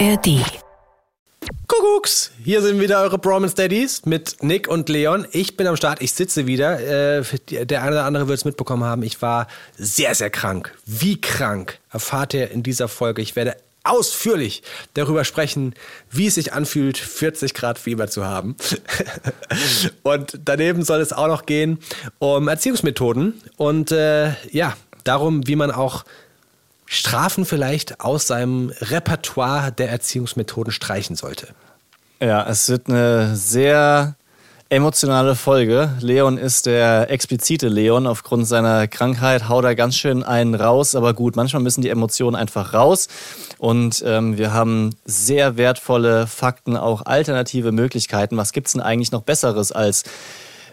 ARD. Kuckucks! Hier sind wieder eure Bromance Daddies mit Nick und Leon. Ich bin am Start, ich sitze wieder. Äh, der eine oder andere wird es mitbekommen haben. Ich war sehr, sehr krank. Wie krank erfahrt ihr in dieser Folge. Ich werde ausführlich darüber sprechen, wie es sich anfühlt, 40 Grad Fieber zu haben. und daneben soll es auch noch gehen um Erziehungsmethoden und äh, ja, darum, wie man auch Strafen vielleicht aus seinem Repertoire der Erziehungsmethoden streichen sollte. Ja, es wird eine sehr emotionale Folge. Leon ist der explizite Leon aufgrund seiner Krankheit, haut er ganz schön einen raus, aber gut, manchmal müssen die Emotionen einfach raus. Und ähm, wir haben sehr wertvolle Fakten, auch alternative Möglichkeiten. Was gibt es denn eigentlich noch Besseres als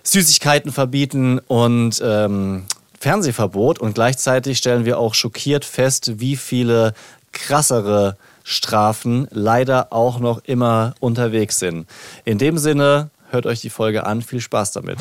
Süßigkeiten verbieten und ähm, Fernsehverbot? Und gleichzeitig stellen wir auch schockiert fest, wie viele krassere Strafen leider auch noch immer unterwegs sind. In dem Sinne, hört euch die Folge an. Viel Spaß damit.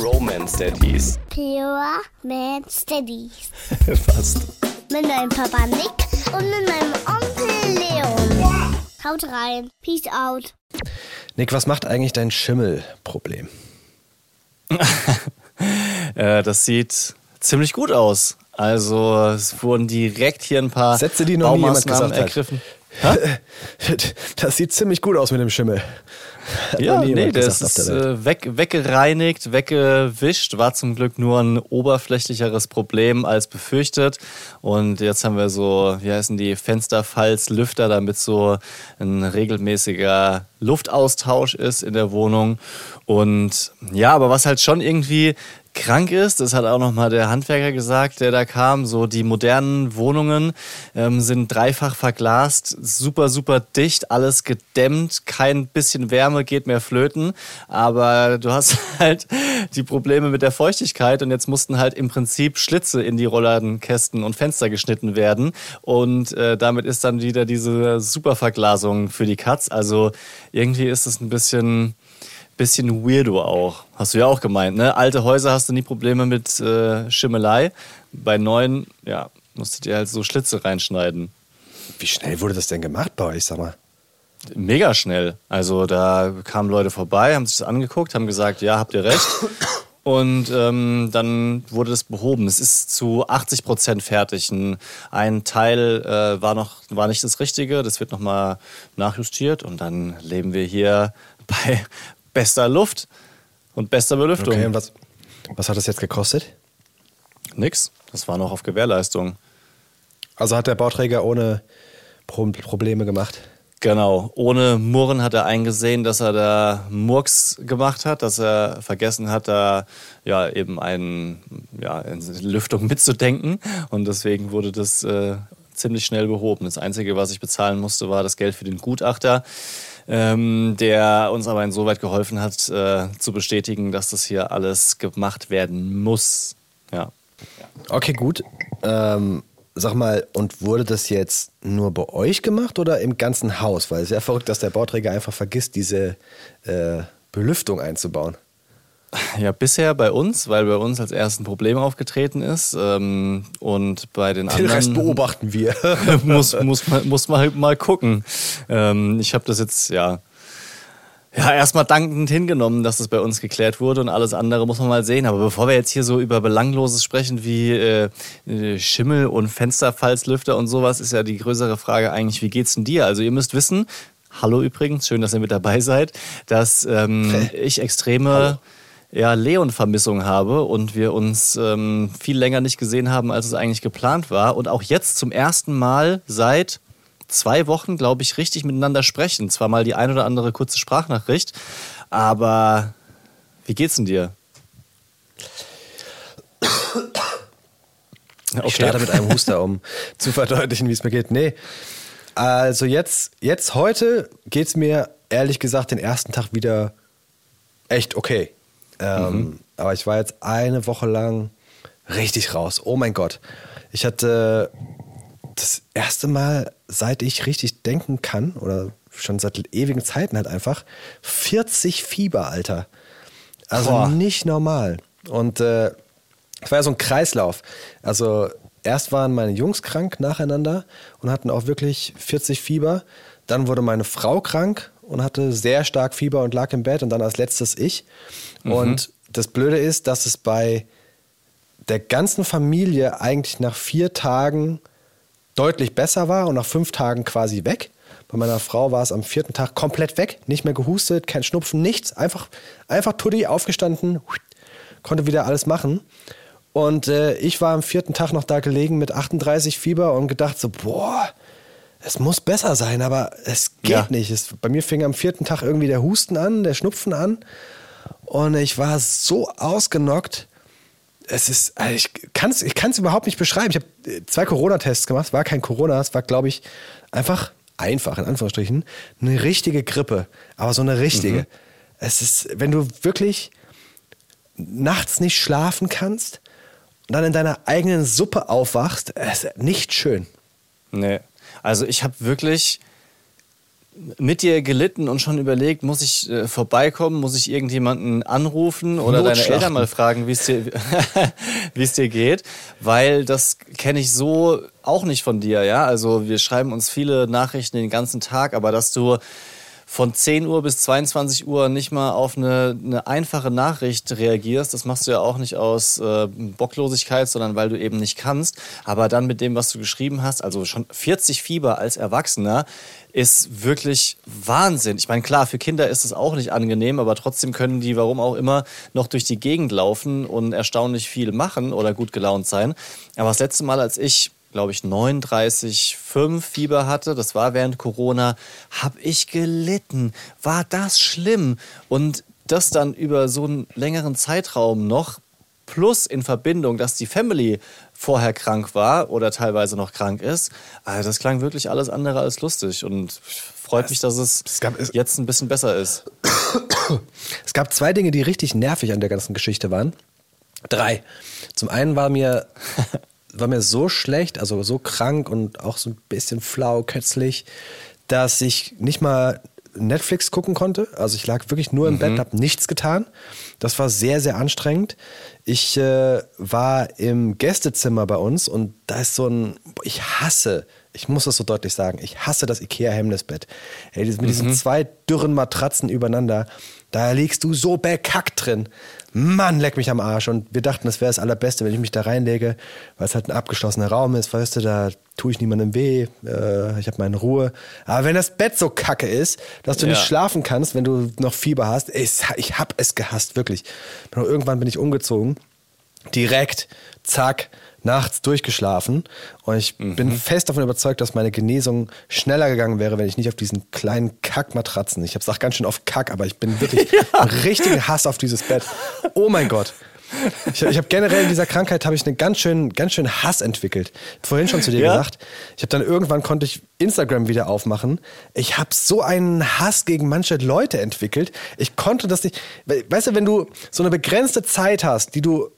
Romance Daddies. Pure Man Steadies. Fast. Mit meinem Papa Nick und mit meinem Onkel Leon. Haut rein. Peace out. Nick, was macht eigentlich dein Schimmelproblem? Äh, das sieht ziemlich gut aus. Also es wurden direkt hier ein paar Sätze, die noch nie jemand gesagt hat. ergriffen. Das sieht ziemlich gut aus mit dem Schimmel. Ja, nee, jemand das ist der äh, weg, weggereinigt, weggewischt. War zum Glück nur ein oberflächlicheres Problem als befürchtet. Und jetzt haben wir so, wie heißen die, Fensterfalzlüfter, damit so ein regelmäßiger Luftaustausch ist in der Wohnung. Und ja, aber was halt schon irgendwie krank ist, das hat auch nochmal der Handwerker gesagt, der da kam, so die modernen Wohnungen ähm, sind dreifach verglast, super, super dicht, alles gedämmt, kein bisschen Wärme geht mehr flöten, aber du hast halt die Probleme mit der Feuchtigkeit und jetzt mussten halt im Prinzip Schlitze in die Rollladenkästen und Fenster geschnitten werden. Und äh, damit ist dann wieder diese Superverglasung für die Katz, also irgendwie ist es ein bisschen bisschen weirdo auch. Hast du ja auch gemeint, ne? Alte Häuser hast du nie Probleme mit äh, Schimmelei. Bei neuen, ja, musstet ihr halt so Schlitze reinschneiden. Wie schnell wurde das denn gemacht bei euch, sag mal? Mega schnell. Also da kamen Leute vorbei, haben sich das angeguckt, haben gesagt, ja, habt ihr recht. Und ähm, dann wurde das behoben. Es ist zu 80 Prozent fertig. Ein, ein Teil äh, war noch war nicht das Richtige. Das wird nochmal nachjustiert und dann leben wir hier bei bester Luft und bester Belüftung. Okay, und was, was hat das jetzt gekostet? Nix. Das war noch auf Gewährleistung. Also hat der Bauträger ohne Pro Probleme gemacht? Genau. Ohne Murren hat er eingesehen, dass er da Murks gemacht hat, dass er vergessen hat, da ja eben einen, ja, in Lüftung mitzudenken. Und deswegen wurde das äh, ziemlich schnell behoben. Das Einzige, was ich bezahlen musste, war das Geld für den Gutachter. Ähm, der uns aber insoweit geholfen hat, äh, zu bestätigen, dass das hier alles gemacht werden muss. Ja. Okay, gut. Ähm, sag mal, und wurde das jetzt nur bei euch gemacht oder im ganzen Haus? Weil es ist ja verrückt, dass der Bauträger einfach vergisst, diese äh, Belüftung einzubauen. Ja, bisher bei uns, weil bei uns als erstes ein Problem aufgetreten ist. Ähm, und bei den Den anderen. Rest beobachten wir. muss, muss, man, muss man halt mal gucken. Ähm, ich habe das jetzt, ja. Ja, erstmal dankend hingenommen, dass das bei uns geklärt wurde und alles andere muss man mal sehen. Aber bevor wir jetzt hier so über Belangloses sprechen wie äh, äh, Schimmel und Fensterfalzlüfter und sowas, ist ja die größere Frage eigentlich, wie geht's denn dir? Also ihr müsst wissen, hallo übrigens, schön, dass ihr mit dabei seid, dass ähm, ich extreme ja, Leon-Vermissung habe und wir uns ähm, viel länger nicht gesehen haben, als es eigentlich geplant war. Und auch jetzt zum ersten Mal seit zwei Wochen, glaube ich, richtig miteinander sprechen. Zwar mal die ein oder andere kurze Sprachnachricht, aber wie geht's denn dir? Ich starte mit einem Huster, um zu verdeutlichen, wie es mir geht. Nee, also jetzt, jetzt heute geht es mir ehrlich gesagt den ersten Tag wieder echt okay. Ähm, Aber ich war jetzt eine Woche lang richtig raus. Oh mein Gott. Ich hatte das erste Mal, seit ich richtig denken kann, oder schon seit ewigen Zeiten halt einfach, 40 Fieber, Alter. Also Boah. nicht normal. Und äh, es war ja so ein Kreislauf. Also erst waren meine Jungs krank nacheinander und hatten auch wirklich 40 Fieber. Dann wurde meine Frau krank und hatte sehr stark Fieber und lag im Bett und dann als letztes ich. Mhm. Und das Blöde ist, dass es bei der ganzen Familie eigentlich nach vier Tagen deutlich besser war und nach fünf Tagen quasi weg. Bei meiner Frau war es am vierten Tag komplett weg, nicht mehr gehustet, kein Schnupfen, nichts. Einfach, einfach Tuddi aufgestanden, konnte wieder alles machen. Und äh, ich war am vierten Tag noch da gelegen mit 38 Fieber und gedacht so, boah, es muss besser sein, aber es geht ja. nicht. Es, bei mir fing am vierten Tag irgendwie der Husten an, der Schnupfen an. Und ich war so ausgenockt. Es ist, also ich kann es ich kann's überhaupt nicht beschreiben. Ich habe äh, zwei Corona-Tests gemacht. Es war kein Corona, es war, glaube ich, einfach, einfach in Anführungsstrichen, eine richtige Grippe. Aber so eine richtige. Mhm. Es ist, wenn du wirklich nachts nicht schlafen kannst und dann in deiner eigenen Suppe aufwachst, ist nicht schön. Nee. Also ich habe wirklich mit dir gelitten und schon überlegt, muss ich äh, vorbeikommen, muss ich irgendjemanden anrufen oder deine Eltern mal fragen, wie es dir, wie es dir geht, weil das kenne ich so auch nicht von dir, ja. Also wir schreiben uns viele Nachrichten den ganzen Tag, aber dass du von 10 Uhr bis 22 Uhr nicht mal auf eine, eine einfache Nachricht reagierst. Das machst du ja auch nicht aus äh, Bocklosigkeit, sondern weil du eben nicht kannst. Aber dann mit dem, was du geschrieben hast, also schon 40 Fieber als Erwachsener, ist wirklich Wahnsinn. Ich meine, klar, für Kinder ist es auch nicht angenehm, aber trotzdem können die, warum auch immer, noch durch die Gegend laufen und erstaunlich viel machen oder gut gelaunt sein. Aber das letzte Mal, als ich glaube ich, 39,5 Fieber hatte, das war während Corona, habe ich gelitten. War das schlimm? Und das dann über so einen längeren Zeitraum noch, plus in Verbindung, dass die Family vorher krank war oder teilweise noch krank ist, also das klang wirklich alles andere als lustig und freut mich, dass es, es, gab, es jetzt ein bisschen besser ist. Es gab zwei Dinge, die richtig nervig an der ganzen Geschichte waren. Drei. Zum einen war mir war mir so schlecht, also so krank und auch so ein bisschen flau, kötzlich, dass ich nicht mal Netflix gucken konnte. Also ich lag wirklich nur im mhm. Bett, habe nichts getan. Das war sehr, sehr anstrengend. Ich äh, war im Gästezimmer bei uns und da ist so ein, ich hasse, ich muss das so deutlich sagen, ich hasse das Ikea-Hemmnisbett. Ey, mit mhm. diesen zwei dürren Matratzen übereinander, da liegst du so bekackt drin. Mann, leck mich am Arsch. Und wir dachten, das wäre das Allerbeste, wenn ich mich da reinlege, weil es halt ein abgeschlossener Raum ist, weißt du, da tue ich niemandem weh, äh, ich habe meine Ruhe. Aber wenn das Bett so kacke ist, dass du ja. nicht schlafen kannst, wenn du noch Fieber hast, ich, ich hab es gehasst, wirklich. Irgendwann bin ich umgezogen, direkt, zack, nachts durchgeschlafen und ich mhm. bin fest davon überzeugt, dass meine Genesung schneller gegangen wäre, wenn ich nicht auf diesen kleinen Kackmatratzen, ich sag ganz schön oft Kack, aber ich bin wirklich ja. richtigen Hass auf dieses Bett. Oh mein Gott. Ich, ich habe generell in dieser Krankheit habe ich einen ganz schön, ganz schön Hass entwickelt. Vorhin schon zu dir ja. gesagt. Ich habe dann irgendwann konnte ich Instagram wieder aufmachen. Ich habe so einen Hass gegen manche Leute entwickelt. Ich konnte das nicht. Weißt du, wenn du so eine begrenzte Zeit hast, die du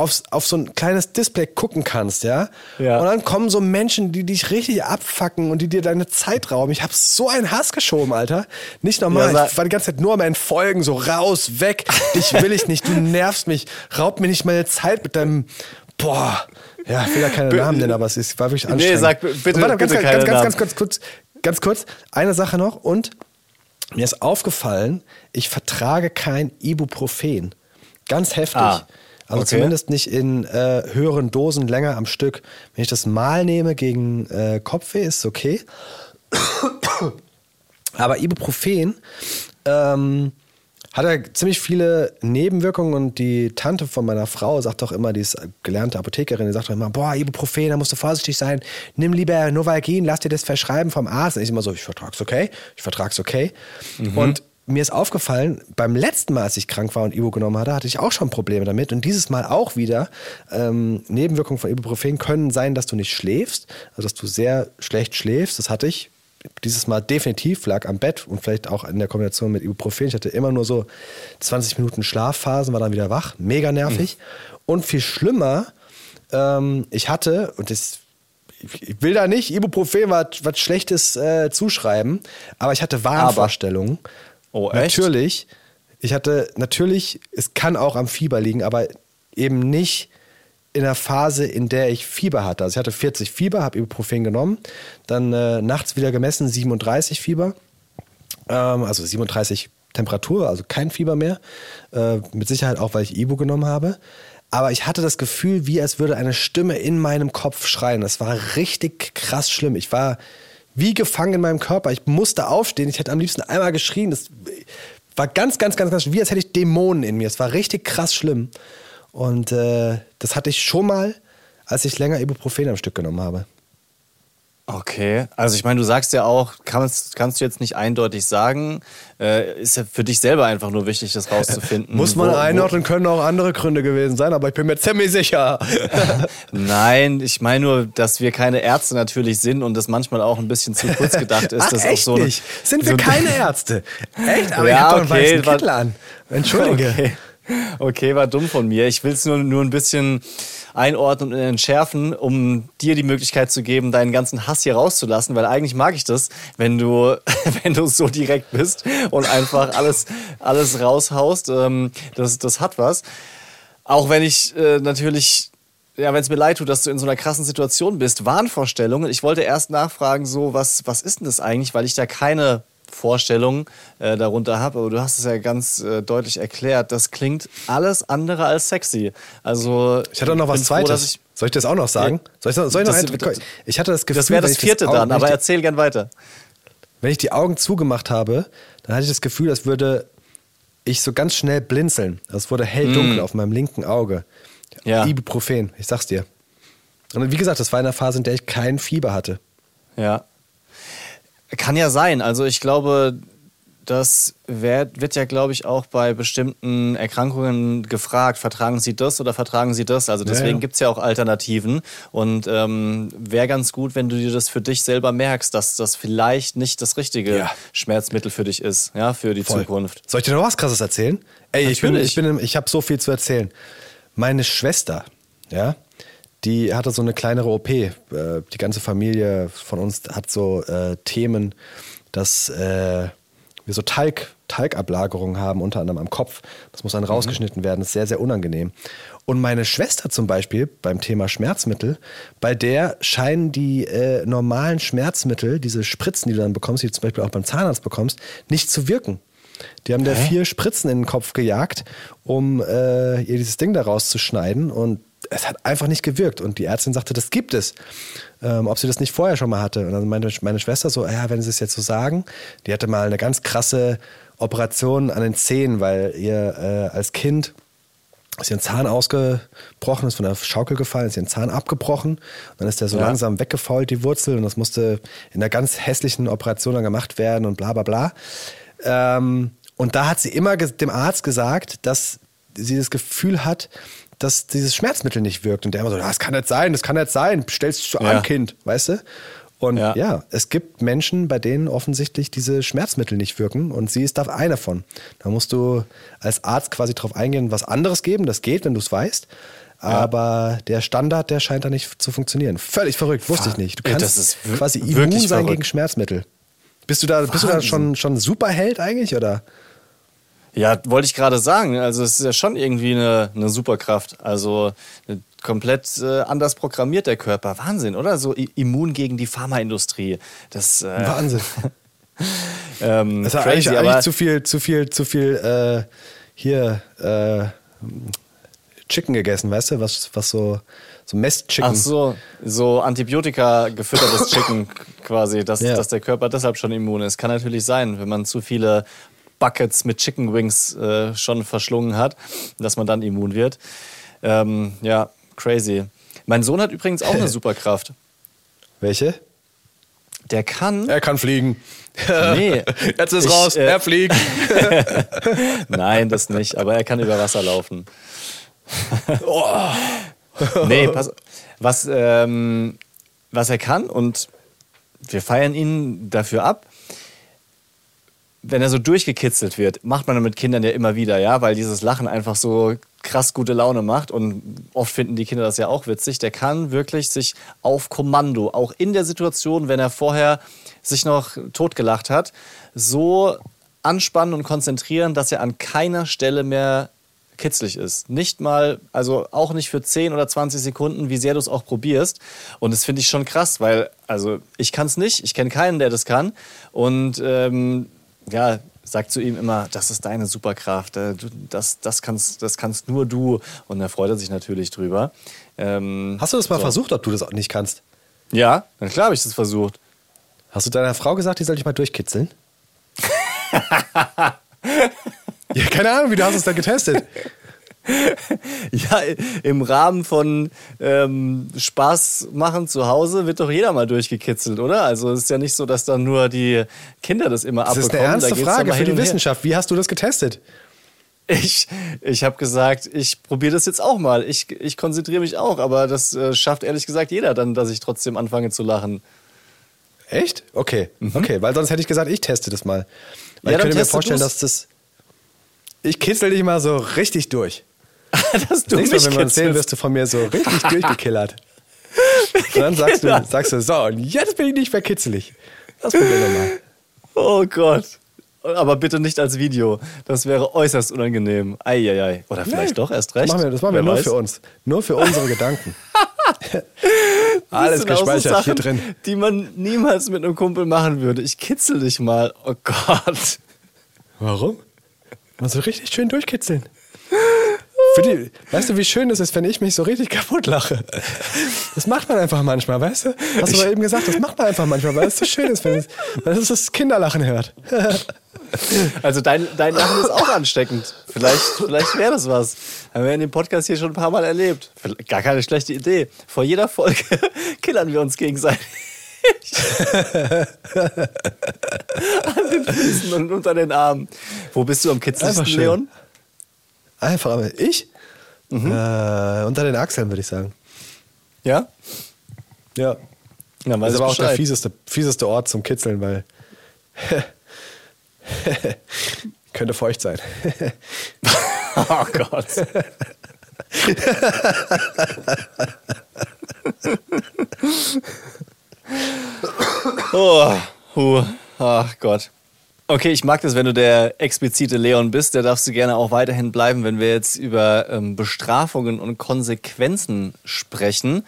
aufs, auf so ein kleines Display gucken kannst, ja? ja? Und dann kommen so Menschen, die dich richtig abfacken und die dir deine Zeit rauben. Ich habe so einen Hass geschoben, Alter. Nicht normal. Ja, ich war die ganze Zeit nur am Entfolgen, so raus, weg. Dich will ich nicht. Du nervst mich. Raub mir nicht meine Zeit mit deinem. Boah. Ja, ich will ja keine Namen nennen, aber es ist, war wirklich anstrengend. Nee, sag bitte, warte, bitte ganz, ganz, ganz, ganz, ganz kurz, ganz kurz. Eine Sache noch und mir ist aufgefallen, ich vertrage kein Ibuprofen. Ganz heftig. Ah. Also okay. zumindest nicht in äh, höheren Dosen länger am Stück. Wenn ich das mal nehme gegen äh, Kopfweh, ist es okay. Aber Ibuprofen ähm, hat ja ziemlich viele Nebenwirkungen und die Tante von meiner Frau sagt doch immer, die ist gelernte Apothekerin, die sagt doch immer, boah, Ibuprofen, da musst du vorsichtig sein, nimm lieber Novalgin, lass dir das verschreiben vom Arzt. Und ich immer so, ich vertrag's okay, ich vertrag's okay. Mhm. Und mir ist aufgefallen, beim letzten Mal, als ich krank war und Ibu genommen hatte, hatte ich auch schon Probleme damit. Und dieses Mal auch wieder. Ähm, Nebenwirkungen von Ibuprofen können sein, dass du nicht schläfst, also dass du sehr schlecht schläfst. Das hatte ich dieses Mal definitiv, lag am Bett und vielleicht auch in der Kombination mit Ibuprofen. Ich hatte immer nur so 20 Minuten Schlafphasen, war dann wieder wach. Mega nervig. Mhm. Und viel schlimmer, ähm, ich hatte, und das ich will da nicht Ibuprofen was, was Schlechtes äh, zuschreiben, aber ich hatte Wahnvorstellungen. Oh, echt? Natürlich. Ich hatte, natürlich, es kann auch am Fieber liegen, aber eben nicht in der Phase, in der ich Fieber hatte. Also ich hatte 40 Fieber, habe Ibuprofen genommen, dann äh, nachts wieder gemessen, 37 Fieber, ähm, also 37 Temperatur, also kein Fieber mehr. Äh, mit Sicherheit auch, weil ich Ibu genommen habe. Aber ich hatte das Gefühl, wie als würde eine Stimme in meinem Kopf schreien. Das war richtig krass schlimm. Ich war wie gefangen in meinem Körper. Ich musste aufstehen. Ich hätte am liebsten einmal geschrien. Das war ganz, ganz, ganz, ganz, wie als hätte ich Dämonen in mir. Es war richtig krass schlimm. Und äh, das hatte ich schon mal, als ich länger Ibuprofen am Stück genommen habe. Okay, also ich meine, du sagst ja auch, kannst, kannst du jetzt nicht eindeutig sagen, äh, ist ja für dich selber einfach nur wichtig, das rauszufinden. Muss man wo, einordnen, wo können auch andere Gründe gewesen sein, aber ich bin mir ziemlich sicher. Nein, ich meine nur, dass wir keine Ärzte natürlich sind und das manchmal auch ein bisschen zu kurz gedacht ist. Ach, dass echt auch so nicht? Sind wir so keine Ärzte? Echt? Aber ja, ich hab doch okay, einen weißen Kittel an. Entschuldige. Okay. Okay, war dumm von mir. Ich will es nur, nur ein bisschen einordnen und entschärfen, um dir die Möglichkeit zu geben, deinen ganzen Hass hier rauszulassen, weil eigentlich mag ich das, wenn du, wenn du so direkt bist und einfach alles, alles raushaust. Ähm, das, das hat was. Auch wenn ich äh, natürlich ja, wenn es mir leid tut, dass du in so einer krassen Situation bist, Wahnvorstellungen. Ich wollte erst nachfragen, so, was, was ist denn das eigentlich, weil ich da keine Vorstellung äh, darunter habe, aber du hast es ja ganz äh, deutlich erklärt. Das klingt alles andere als sexy. Also ich hatte noch was Zweites. Ich, soll ich das auch noch sagen? Soll ich, soll ich, noch das, ein, ich hatte das Gefühl, das wäre das vierte das dann, aber die, erzähl gern weiter. Wenn ich die Augen zugemacht habe, dann hatte ich das Gefühl, als würde ich so ganz schnell blinzeln. Es wurde hell-dunkel mm. auf meinem linken Auge. Ja. Ibuprofen, ich sag's dir. Und wie gesagt, das war in einer Phase, in der ich kein Fieber hatte. Ja. Kann ja sein. Also ich glaube, das wird, wird ja, glaube ich, auch bei bestimmten Erkrankungen gefragt, vertragen Sie das oder vertragen Sie das? Also deswegen ja, ja. gibt es ja auch Alternativen. Und ähm, wäre ganz gut, wenn du dir das für dich selber merkst, dass das vielleicht nicht das richtige ja. Schmerzmittel für dich ist, ja, für die Voll. Zukunft. Soll ich dir noch was krasses erzählen? Ey, Natürlich. ich bin, ich bin, ich habe so viel zu erzählen. Meine Schwester, ja, die hatte so eine kleinere OP. Äh, die ganze Familie von uns hat so äh, Themen, dass äh, wir so Talg, Talgablagerungen haben, unter anderem am Kopf. Das muss dann mhm. rausgeschnitten werden. Das ist sehr, sehr unangenehm. Und meine Schwester zum Beispiel beim Thema Schmerzmittel, bei der scheinen die äh, normalen Schmerzmittel, diese Spritzen, die du dann bekommst, die du zum Beispiel auch beim Zahnarzt bekommst, nicht zu wirken. Die haben Hä? da vier Spritzen in den Kopf gejagt, um äh, ihr dieses Ding da rauszuschneiden. Und es hat einfach nicht gewirkt. Und die Ärztin sagte, das gibt es. Ähm, ob sie das nicht vorher schon mal hatte. Und dann meinte meine Schwester so, ja, wenn sie es jetzt so sagen, die hatte mal eine ganz krasse Operation an den Zähnen, weil ihr äh, als Kind ist ihr ein Zahn ausgebrochen, ist von der Schaukel gefallen, ist ihr ein Zahn abgebrochen. Dann ist der so ja. langsam weggefault, die Wurzel. Und das musste in einer ganz hässlichen Operation dann gemacht werden und bla bla bla. Ähm, und da hat sie immer dem Arzt gesagt, dass sie das Gefühl hat, dass dieses Schmerzmittel nicht wirkt. Und der immer so, das kann nicht sein, das kann nicht sein, stellst du ja. an, Kind, weißt du? Und ja. ja. es gibt Menschen, bei denen offensichtlich diese Schmerzmittel nicht wirken und sie ist da einer von. Da musst du als Arzt quasi drauf eingehen, was anderes geben, das geht, wenn du es weißt. Aber ja. der Standard, der scheint da nicht zu funktionieren. Völlig verrückt, wusste ich nicht. Du kannst quasi immun sein verrückt. gegen Schmerzmittel. Bist du da, bist du da schon, schon Superheld eigentlich, oder? Ja, wollte ich gerade sagen. Also es ist ja schon irgendwie eine, eine Superkraft. Also komplett äh, anders programmiert der Körper. Wahnsinn, oder? So immun gegen die Pharmaindustrie. Das, äh, Wahnsinn. ähm, das ist crazy, eigentlich, eigentlich zu viel, zu viel, zu viel äh, hier äh, Chicken gegessen, weißt du? Was, was so, so Messchicken. Ach so, so Antibiotika gefüttertes Chicken quasi, dass, ja. dass der Körper deshalb schon immun ist. Kann natürlich sein, wenn man zu viele Buckets mit Chicken Wings äh, schon verschlungen hat, dass man dann immun wird. Ähm, ja, crazy. Mein Sohn hat übrigens auch eine Superkraft. Welche? Der kann. Er kann fliegen. Nee. Jetzt ist ich, raus, äh, er fliegt. Nein, das nicht, aber er kann über Wasser laufen. oh. nee, pass, was, ähm, was er kann und wir feiern ihn dafür ab, wenn er so durchgekitzelt wird, macht man mit Kindern ja immer wieder, ja, weil dieses Lachen einfach so krass gute Laune macht und oft finden die Kinder das ja auch witzig. Der kann wirklich sich auf Kommando, auch in der Situation, wenn er vorher sich noch totgelacht hat, so anspannen und konzentrieren, dass er an keiner Stelle mehr kitzlig ist. Nicht mal, also auch nicht für 10 oder 20 Sekunden, wie sehr du es auch probierst. Und das finde ich schon krass, weil, also ich kann es nicht, ich kenne keinen, der das kann. Und ähm, ja, sagt zu ihm immer, das ist deine Superkraft, äh, das, das, kannst, das kannst nur du. Und da freut er sich natürlich drüber. Ähm, Hast du das mal so. versucht, ob du das nicht kannst? Ja, na klar habe ich das versucht. Hast du deiner Frau gesagt, die soll dich mal durchkitzeln? ja, keine Ahnung, wie du hast es da getestet. ja, im Rahmen von ähm, Spaß machen zu Hause wird doch jeder mal durchgekitzelt, oder? Also es ist ja nicht so, dass dann nur die Kinder das immer abbekommen. Das ist eine ernste Frage für die Wissenschaft. Wie hast du das getestet? Ich, ich habe gesagt, ich probiere das jetzt auch mal. Ich, ich konzentriere mich auch, aber das äh, schafft ehrlich gesagt jeder dann, dass ich trotzdem anfange zu lachen. Echt? Okay, mhm. okay, weil sonst hätte ich gesagt, ich teste das mal. Weil ja, ich könnte mir vorstellen, du's. dass das. Ich kitzel dich mal so richtig durch. dass du mich Mal, wenn wir uns sehen, wirst du von mir so richtig durchgekillert. Und dann sagst du, sagst du, so, und jetzt bin ich nicht mehr kitzelig. Das probieren wir mal. Oh Gott. Aber bitte nicht als Video. Das wäre äußerst unangenehm. Eieiei. Oder vielleicht nee, doch erst recht. Das machen wir, das machen wir nur weiß. für uns. Nur für unsere Gedanken. Alles gespeichert so Sachen, hier drin. Die man niemals mit einem Kumpel machen würde. Ich kitzel dich mal. Oh Gott. Warum? Man soll richtig schön durchkitzeln. Die, weißt du, wie schön es ist, wenn ich mich so richtig kaputt lache? Das macht man einfach manchmal, weißt du? Hast du aber eben gesagt, das macht man einfach manchmal, weil es so schön ist, wenn es, weil es das Kinderlachen hört. Also dein, dein Lachen ist auch ansteckend. Vielleicht, vielleicht wäre das was. Haben wir in dem Podcast hier schon ein paar Mal erlebt. Gar keine schlechte Idee. Vor jeder Folge killern wir uns gegenseitig. An den Füßen und unter den Armen. Wo bist du am kitzelsten, Leon? Einfach, aber ich? Mhm. Äh, unter den Achseln, würde ich sagen. Ja? Ja. ja das ist aber auch der fieseste, fieseste Ort zum Kitzeln, weil könnte feucht sein. oh Gott. oh, huh. ach Gott. Okay, ich mag das, wenn du der explizite Leon bist. Der darfst du gerne auch weiterhin bleiben, wenn wir jetzt über ähm, Bestrafungen und Konsequenzen sprechen.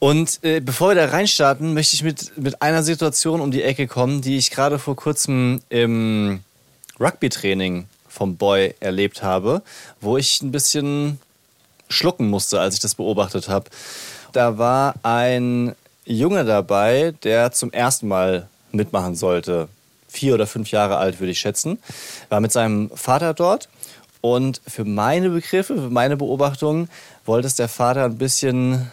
Und äh, bevor wir da reinstarten, möchte ich mit, mit einer Situation um die Ecke kommen, die ich gerade vor kurzem im Rugby-Training vom Boy erlebt habe, wo ich ein bisschen schlucken musste, als ich das beobachtet habe. Da war ein Junge dabei, der zum ersten Mal mitmachen sollte vier oder fünf Jahre alt, würde ich schätzen. War mit seinem Vater dort. Und für meine Begriffe, für meine Beobachtungen, wollte es der Vater ein bisschen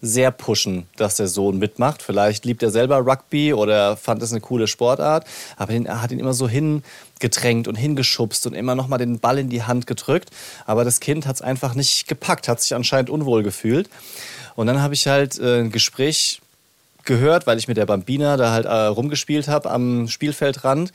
sehr pushen, dass der Sohn mitmacht. Vielleicht liebt er selber Rugby oder fand es eine coole Sportart, aber er hat ihn immer so hingedrängt und hingeschubst und immer noch mal den Ball in die Hand gedrückt. Aber das Kind hat es einfach nicht gepackt, hat sich anscheinend unwohl gefühlt. Und dann habe ich halt äh, ein Gespräch gehört, weil ich mit der Bambina da halt äh, rumgespielt habe am Spielfeldrand,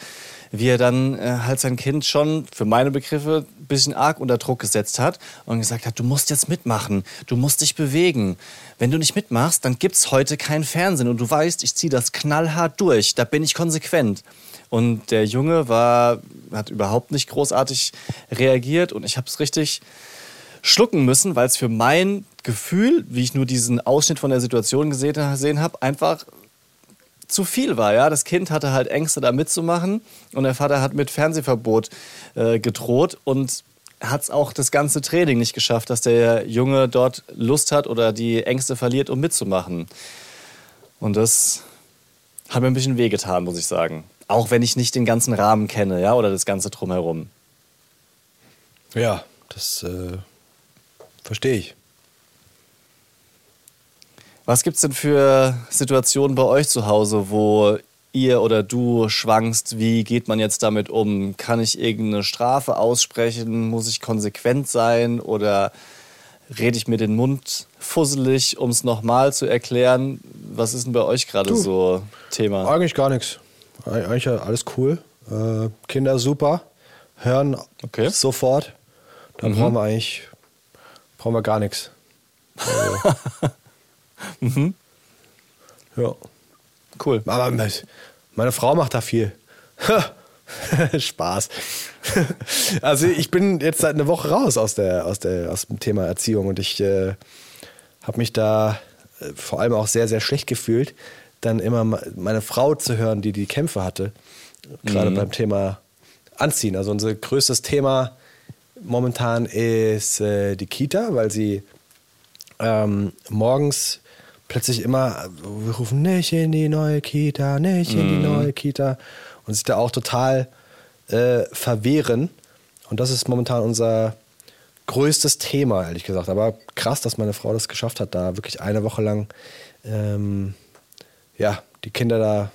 wie er dann äh, halt sein Kind schon für meine Begriffe ein bisschen arg unter Druck gesetzt hat und gesagt hat, du musst jetzt mitmachen, du musst dich bewegen. Wenn du nicht mitmachst, dann gibt es heute kein Fernsehen und du weißt, ich ziehe das knallhart durch, da bin ich konsequent. Und der Junge war, hat überhaupt nicht großartig reagiert und ich habe es richtig schlucken müssen, weil es für mein Gefühl, wie ich nur diesen Ausschnitt von der Situation gesehen, habe, einfach zu viel war. Ja? Das Kind hatte halt Ängste, da mitzumachen und der Vater hat mit Fernsehverbot äh, gedroht und hat es auch das ganze Training nicht geschafft, dass der Junge dort Lust hat oder die Ängste verliert, um mitzumachen. Und das hat mir ein bisschen wehgetan, muss ich sagen. Auch wenn ich nicht den ganzen Rahmen kenne, ja, oder das ganze drumherum. Ja, das äh, verstehe ich. Was gibt es denn für Situationen bei euch zu Hause, wo ihr oder du schwankst? Wie geht man jetzt damit um? Kann ich irgendeine Strafe aussprechen? Muss ich konsequent sein? Oder rede ich mir den Mund fusselig, um es nochmal zu erklären? Was ist denn bei euch gerade so Thema? Eigentlich gar nichts. Eigentlich alles cool. Äh, Kinder super. Hören okay. sofort. Da mhm. brauchen wir eigentlich brauchen wir gar nichts. Also. Mhm. Ja. Cool. Aber meine Frau macht da viel. Spaß. also ich bin jetzt seit einer Woche raus aus, der, aus, der, aus dem Thema Erziehung und ich äh, habe mich da äh, vor allem auch sehr, sehr schlecht gefühlt, dann immer meine Frau zu hören, die die Kämpfe hatte, gerade mhm. beim Thema Anziehen. Also unser größtes Thema momentan ist äh, die Kita, weil sie ähm, morgens plötzlich immer, wir rufen nicht in die neue Kita, nicht in die mhm. neue Kita und sich da auch total äh, verwehren. Und das ist momentan unser größtes Thema, ehrlich gesagt. Aber krass, dass meine Frau das geschafft hat, da wirklich eine Woche lang ähm, ja, die Kinder da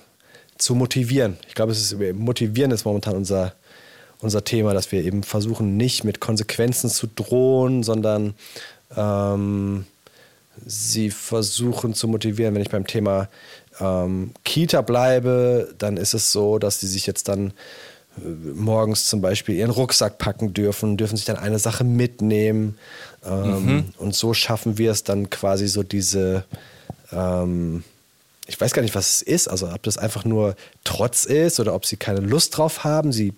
zu motivieren. Ich glaube, es ist motivieren ist momentan unser, unser Thema, dass wir eben versuchen, nicht mit Konsequenzen zu drohen, sondern ähm, sie versuchen zu motivieren. Wenn ich beim Thema ähm, Kita bleibe, dann ist es so, dass sie sich jetzt dann äh, morgens zum Beispiel ihren Rucksack packen dürfen, dürfen sich dann eine Sache mitnehmen. Ähm, mhm. Und so schaffen wir es dann quasi so diese, ähm, ich weiß gar nicht, was es ist, also ob das einfach nur Trotz ist oder ob sie keine Lust drauf haben. Sie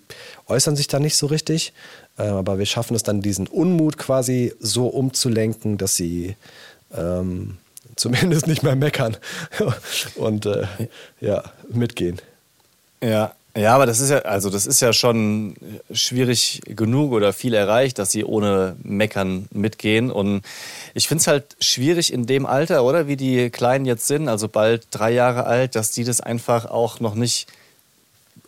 äußern sich da nicht so richtig. Äh, aber wir schaffen es dann, diesen Unmut quasi so umzulenken, dass sie ähm, zumindest nicht mehr meckern und äh, ja, mitgehen. Ja, ja, aber das ist ja, also das ist ja schon schwierig genug oder viel erreicht, dass sie ohne Meckern mitgehen. Und ich finde es halt schwierig in dem Alter, oder wie die Kleinen jetzt sind, also bald drei Jahre alt, dass die das einfach auch noch nicht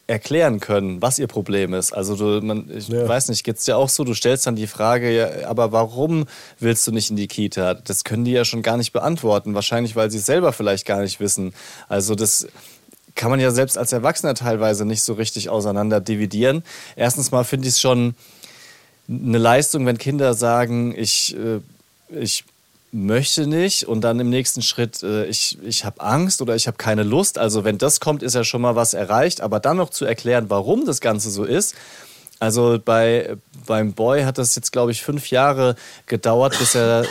erklären können, was ihr Problem ist. Also du, man, ich ja. weiß nicht, geht es dir auch so, du stellst dann die Frage, ja, aber warum willst du nicht in die Kita? Das können die ja schon gar nicht beantworten, wahrscheinlich, weil sie es selber vielleicht gar nicht wissen. Also das kann man ja selbst als Erwachsener teilweise nicht so richtig auseinander dividieren. Erstens mal finde ich es schon eine Leistung, wenn Kinder sagen, ich, äh, ich möchte nicht und dann im nächsten Schritt, äh, ich, ich habe Angst oder ich habe keine Lust. Also wenn das kommt, ist ja schon mal was erreicht. Aber dann noch zu erklären, warum das Ganze so ist. Also bei, beim Boy hat das jetzt, glaube ich, fünf Jahre gedauert, bis er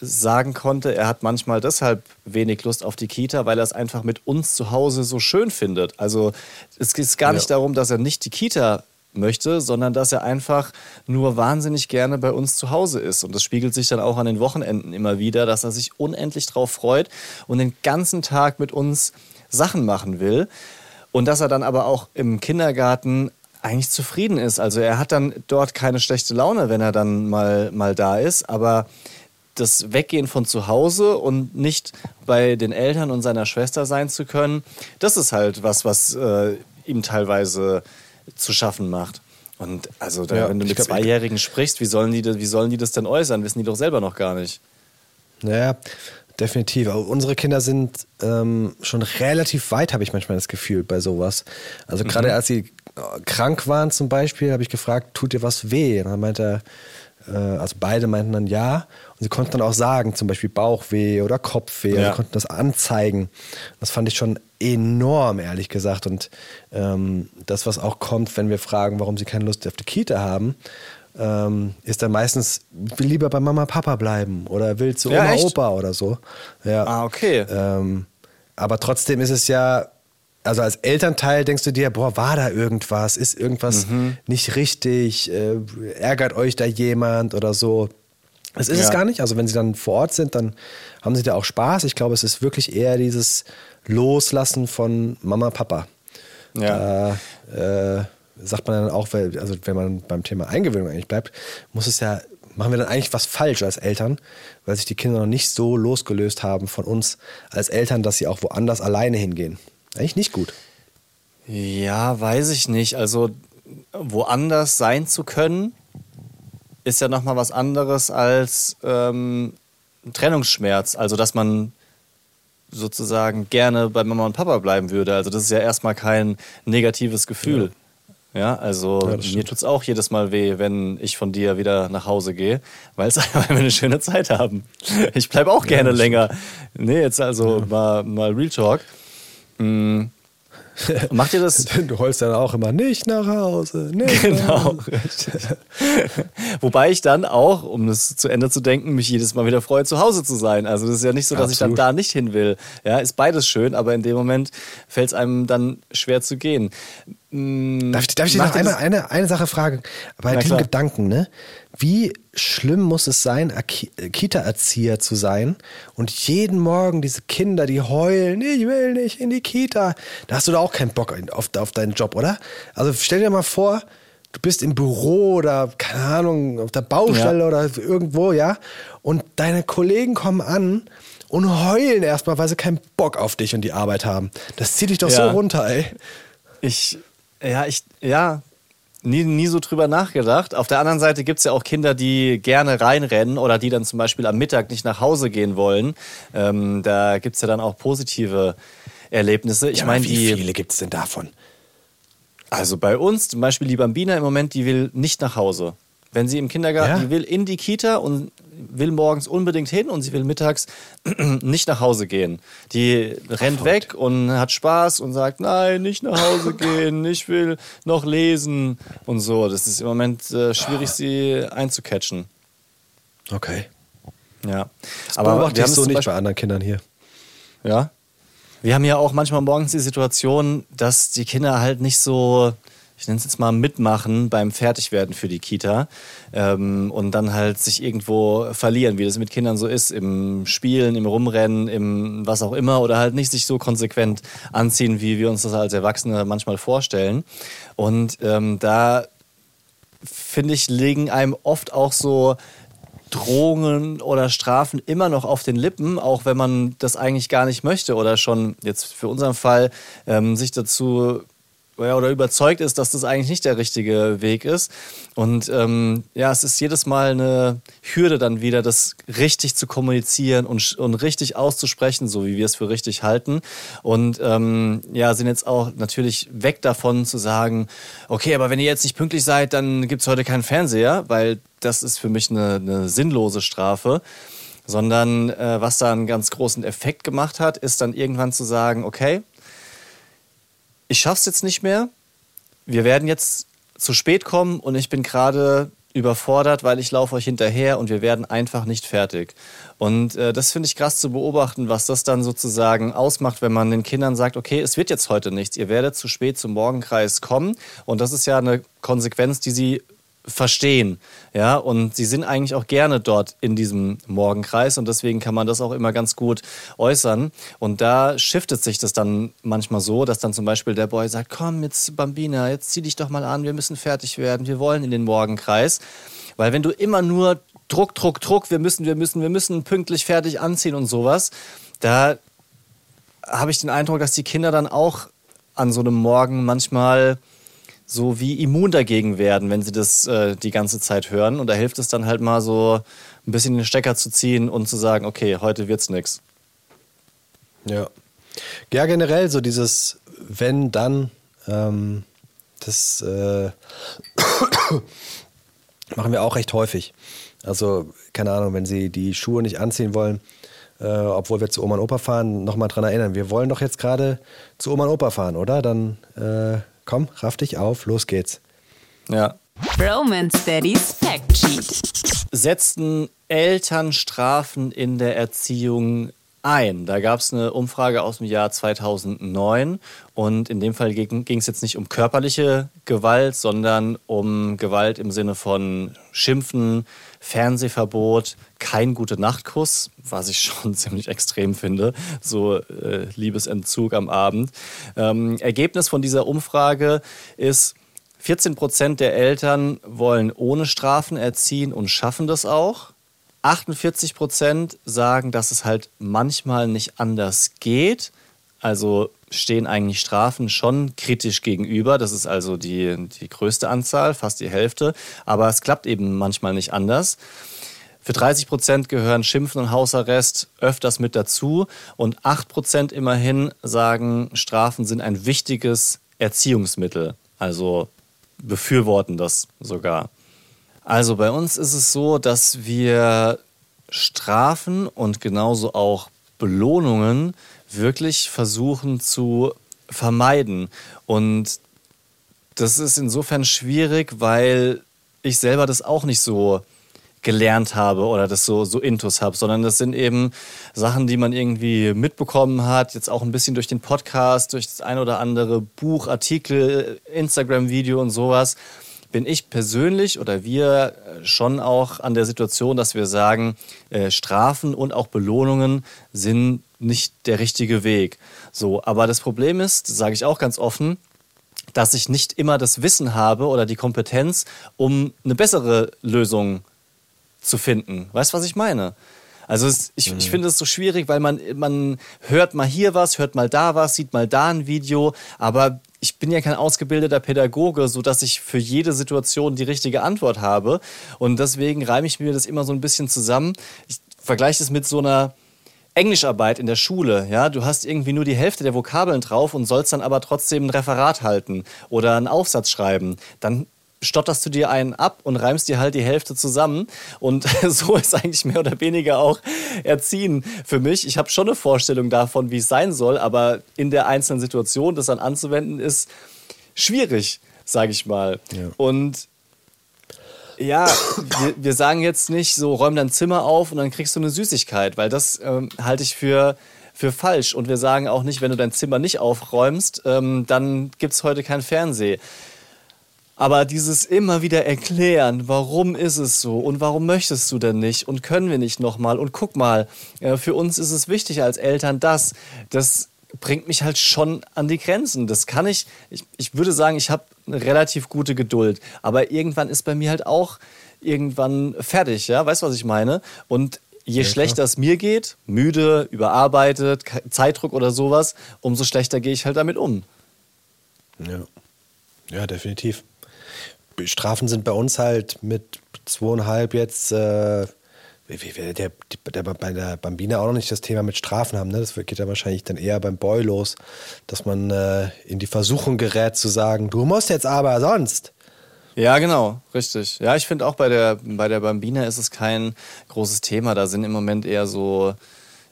sagen konnte, er hat manchmal deshalb wenig Lust auf die Kita, weil er es einfach mit uns zu Hause so schön findet. Also es geht gar nicht darum, dass er nicht die Kita möchte, sondern dass er einfach nur wahnsinnig gerne bei uns zu Hause ist. Und das spiegelt sich dann auch an den Wochenenden immer wieder, dass er sich unendlich drauf freut und den ganzen Tag mit uns Sachen machen will. Und dass er dann aber auch im Kindergarten eigentlich zufrieden ist. Also er hat dann dort keine schlechte Laune, wenn er dann mal, mal da ist, aber das Weggehen von zu Hause und nicht bei den Eltern und seiner Schwester sein zu können, das ist halt was, was äh, ihm teilweise zu schaffen macht. Und also, da, ja, wenn du mit glaub, Zweijährigen sprichst, wie sollen, die, wie sollen die das denn äußern? Wissen die doch selber noch gar nicht. Naja, definitiv. Aber unsere Kinder sind ähm, schon relativ weit, habe ich manchmal das Gefühl, bei sowas. Also gerade mhm. als sie äh, krank waren zum Beispiel, habe ich gefragt, tut dir was weh? Und dann meinte er, äh, also beide meinten dann ja. Sie konnten dann auch sagen, zum Beispiel Bauchweh oder Kopfweh. Ja. Sie konnten das anzeigen. Das fand ich schon enorm, ehrlich gesagt. Und ähm, das, was auch kommt, wenn wir fragen, warum sie keine Lust auf die Kita haben, ähm, ist dann meistens, will lieber bei Mama, Papa bleiben oder will zu ja, Oma, echt? Opa oder so. Ja. Ah, okay. Ähm, aber trotzdem ist es ja, also als Elternteil denkst du dir, boah, war da irgendwas? Ist irgendwas mhm. nicht richtig? Äh, ärgert euch da jemand oder so? Das ist ja. es gar nicht. Also wenn sie dann vor Ort sind, dann haben sie da auch Spaß. Ich glaube, es ist wirklich eher dieses Loslassen von Mama, Papa. Ja. Da, äh, sagt man dann auch, also wenn man beim Thema Eingewöhnung eigentlich bleibt, muss es ja, machen wir dann eigentlich was falsch als Eltern, weil sich die Kinder noch nicht so losgelöst haben von uns als Eltern, dass sie auch woanders alleine hingehen. Eigentlich nicht gut. Ja, weiß ich nicht. Also woanders sein zu können, ist ja nochmal was anderes als ähm, Trennungsschmerz. Also, dass man sozusagen gerne bei Mama und Papa bleiben würde. Also, das ist ja erstmal kein negatives Gefühl. Ja, ja also ja, mir tut es auch jedes Mal weh, wenn ich von dir wieder nach Hause gehe, weil wir eine schöne Zeit haben. Ich bleibe auch gerne ja, länger. Nee, jetzt also mal, mal Real Talk. Mhm. Macht ihr das? Du heulst dann auch immer nicht nach Hause. Nicht genau, richtig. Wobei ich dann auch, um das zu Ende zu denken, mich jedes Mal wieder freue, zu Hause zu sein. Also das ist ja nicht so, dass Absolut. ich dann da nicht hin will. Ja, ist beides schön, aber in dem Moment fällt es einem dann schwer zu gehen. Darf ich, darf ich dir noch einmal eine, eine Sache fragen? Bei diesem Gedanken, ne? Wie schlimm muss es sein, äh, Kita-Erzieher zu sein und jeden Morgen diese Kinder, die heulen, ich will nicht in die Kita. Da hast du da auch keinen Bock auf, auf deinen Job, oder? Also stell dir mal vor, du bist im Büro oder, keine Ahnung, auf der Baustelle ja. oder irgendwo, ja? Und deine Kollegen kommen an und heulen erstmal, weil sie keinen Bock auf dich und die Arbeit haben. Das zieht dich doch ja. so runter, ey. Ich, ja, ich, ja, nie, nie so drüber nachgedacht. Auf der anderen Seite gibt es ja auch Kinder, die gerne reinrennen oder die dann zum Beispiel am Mittag nicht nach Hause gehen wollen. Ähm, da gibt es ja dann auch positive Erlebnisse. Ich ja, meine, wie viele gibt es denn davon? Also bei uns, zum Beispiel die Bambina im Moment, die will nicht nach Hause. Wenn sie im Kindergarten, ja? die will in die Kita und will morgens unbedingt hin und sie will mittags nicht nach Hause gehen. Die rennt Ach, weg und hat Spaß und sagt, nein, nicht nach Hause gehen, ich will noch lesen und so. Das ist im Moment äh, schwierig, sie einzucatchen. Okay. Ja. Das aber wir haben so nicht bei anderen Kindern hier. Ja. Wir haben ja auch manchmal morgens die Situation, dass die Kinder halt nicht so ich nenne es jetzt mal, mitmachen beim Fertigwerden für die Kita ähm, und dann halt sich irgendwo verlieren, wie das mit Kindern so ist, im Spielen, im Rumrennen, im was auch immer oder halt nicht sich so konsequent anziehen, wie wir uns das als Erwachsene manchmal vorstellen. Und ähm, da finde ich, liegen einem oft auch so Drohungen oder Strafen immer noch auf den Lippen, auch wenn man das eigentlich gar nicht möchte oder schon jetzt für unseren Fall ähm, sich dazu oder überzeugt ist, dass das eigentlich nicht der richtige Weg ist. Und ähm, ja, es ist jedes Mal eine Hürde dann wieder, das richtig zu kommunizieren und, und richtig auszusprechen, so wie wir es für richtig halten. Und ähm, ja, sind jetzt auch natürlich weg davon zu sagen, okay, aber wenn ihr jetzt nicht pünktlich seid, dann gibt es heute keinen Fernseher, weil das ist für mich eine, eine sinnlose Strafe sondern äh, was da einen ganz großen Effekt gemacht hat, ist dann irgendwann zu sagen, okay, ich schaff's jetzt nicht mehr. Wir werden jetzt zu spät kommen und ich bin gerade überfordert, weil ich laufe euch hinterher und wir werden einfach nicht fertig. Und äh, das finde ich krass zu beobachten, was das dann sozusagen ausmacht, wenn man den Kindern sagt, okay, es wird jetzt heute nichts, ihr werdet zu spät zum Morgenkreis kommen. Und das ist ja eine Konsequenz, die sie verstehen. Ja, und sie sind eigentlich auch gerne dort in diesem Morgenkreis und deswegen kann man das auch immer ganz gut äußern. Und da shiftet sich das dann manchmal so, dass dann zum Beispiel der Boy sagt, komm jetzt Bambina, jetzt zieh dich doch mal an, wir müssen fertig werden, wir wollen in den Morgenkreis. Weil wenn du immer nur Druck, Druck, Druck, wir müssen, wir müssen, wir müssen pünktlich fertig anziehen und sowas, da habe ich den Eindruck, dass die Kinder dann auch an so einem Morgen manchmal so wie immun dagegen werden, wenn sie das äh, die ganze Zeit hören. Und da hilft es dann halt mal so ein bisschen den Stecker zu ziehen und zu sagen, okay, heute wird's nix. Ja. Ja, generell so dieses wenn, dann, ähm, das äh, machen wir auch recht häufig. Also, keine Ahnung, wenn sie die Schuhe nicht anziehen wollen, äh, obwohl wir zu Oma und Opa fahren, nochmal dran erinnern. Wir wollen doch jetzt gerade zu Oma und Opa fahren, oder? Dann äh, Komm, raff dich auf, los geht's. Ja. Romance Daddy's Fact Sheet. Setzten Eltern Strafen in der Erziehung ein. Da gab es eine Umfrage aus dem Jahr 2009 und in dem Fall ging es jetzt nicht um körperliche Gewalt, sondern um Gewalt im Sinne von Schimpfen, Fernsehverbot, kein gute Nachtkuss, was ich schon ziemlich extrem finde, so äh, Liebesentzug am Abend. Ähm, Ergebnis von dieser Umfrage ist, 14 Prozent der Eltern wollen ohne Strafen erziehen und schaffen das auch. 48 Prozent sagen, dass es halt manchmal nicht anders geht. Also stehen eigentlich Strafen schon kritisch gegenüber. Das ist also die, die größte Anzahl, fast die Hälfte. Aber es klappt eben manchmal nicht anders. Für 30 Prozent gehören Schimpfen und Hausarrest öfters mit dazu. Und 8 Prozent immerhin sagen, Strafen sind ein wichtiges Erziehungsmittel. Also befürworten das sogar. Also bei uns ist es so, dass wir Strafen und genauso auch Belohnungen wirklich versuchen zu vermeiden. Und das ist insofern schwierig, weil ich selber das auch nicht so gelernt habe oder das so, so intus habe, sondern das sind eben Sachen, die man irgendwie mitbekommen hat, jetzt auch ein bisschen durch den Podcast, durch das ein oder andere Buch, Artikel, Instagram-Video und sowas, bin ich persönlich oder wir schon auch an der Situation, dass wir sagen, äh, Strafen und auch Belohnungen sind nicht der richtige Weg. So, aber das Problem ist, sage ich auch ganz offen, dass ich nicht immer das Wissen habe oder die Kompetenz, um eine bessere Lösung zu finden. Weißt du, was ich meine? Also es, ich, mhm. ich finde es so schwierig, weil man, man hört mal hier was, hört mal da was, sieht mal da ein Video, aber ich bin ja kein ausgebildeter Pädagoge, sodass ich für jede Situation die richtige Antwort habe. Und deswegen reime ich mir das immer so ein bisschen zusammen. Ich vergleiche es mit so einer Englischarbeit in der Schule, ja, du hast irgendwie nur die Hälfte der Vokabeln drauf und sollst dann aber trotzdem ein Referat halten oder einen Aufsatz schreiben, dann stotterst du dir einen ab und reimst dir halt die Hälfte zusammen. Und so ist eigentlich mehr oder weniger auch Erziehen für mich. Ich habe schon eine Vorstellung davon, wie es sein soll, aber in der einzelnen Situation das dann anzuwenden, ist schwierig, sage ich mal. Ja. Und ja, wir, wir, sagen jetzt nicht so, räum dein Zimmer auf und dann kriegst du eine Süßigkeit, weil das ähm, halte ich für, für falsch. Und wir sagen auch nicht, wenn du dein Zimmer nicht aufräumst, ähm, dann gibt es heute kein Fernsehen. Aber dieses immer wieder erklären, warum ist es so und warum möchtest du denn nicht und können wir nicht nochmal und guck mal, äh, für uns ist es wichtig als Eltern das, das bringt mich halt schon an die Grenzen. Das kann ich, ich, ich würde sagen, ich habe eine relativ gute Geduld, aber irgendwann ist bei mir halt auch irgendwann fertig, ja, weißt du, was ich meine? Und je ja, schlechter es mir geht, müde, überarbeitet, Zeitdruck oder sowas, umso schlechter gehe ich halt damit um. Ja, ja definitiv. Strafen sind bei uns halt mit zweieinhalb jetzt, äh, der, der, der, bei der Bambina auch noch nicht das Thema mit Strafen haben. Ne? Das geht ja wahrscheinlich dann eher beim Boy los, dass man äh, in die Versuchung gerät zu sagen, du musst jetzt aber sonst. Ja, genau, richtig. Ja, ich finde auch bei der, bei der Bambina ist es kein großes Thema. Da sind im Moment eher so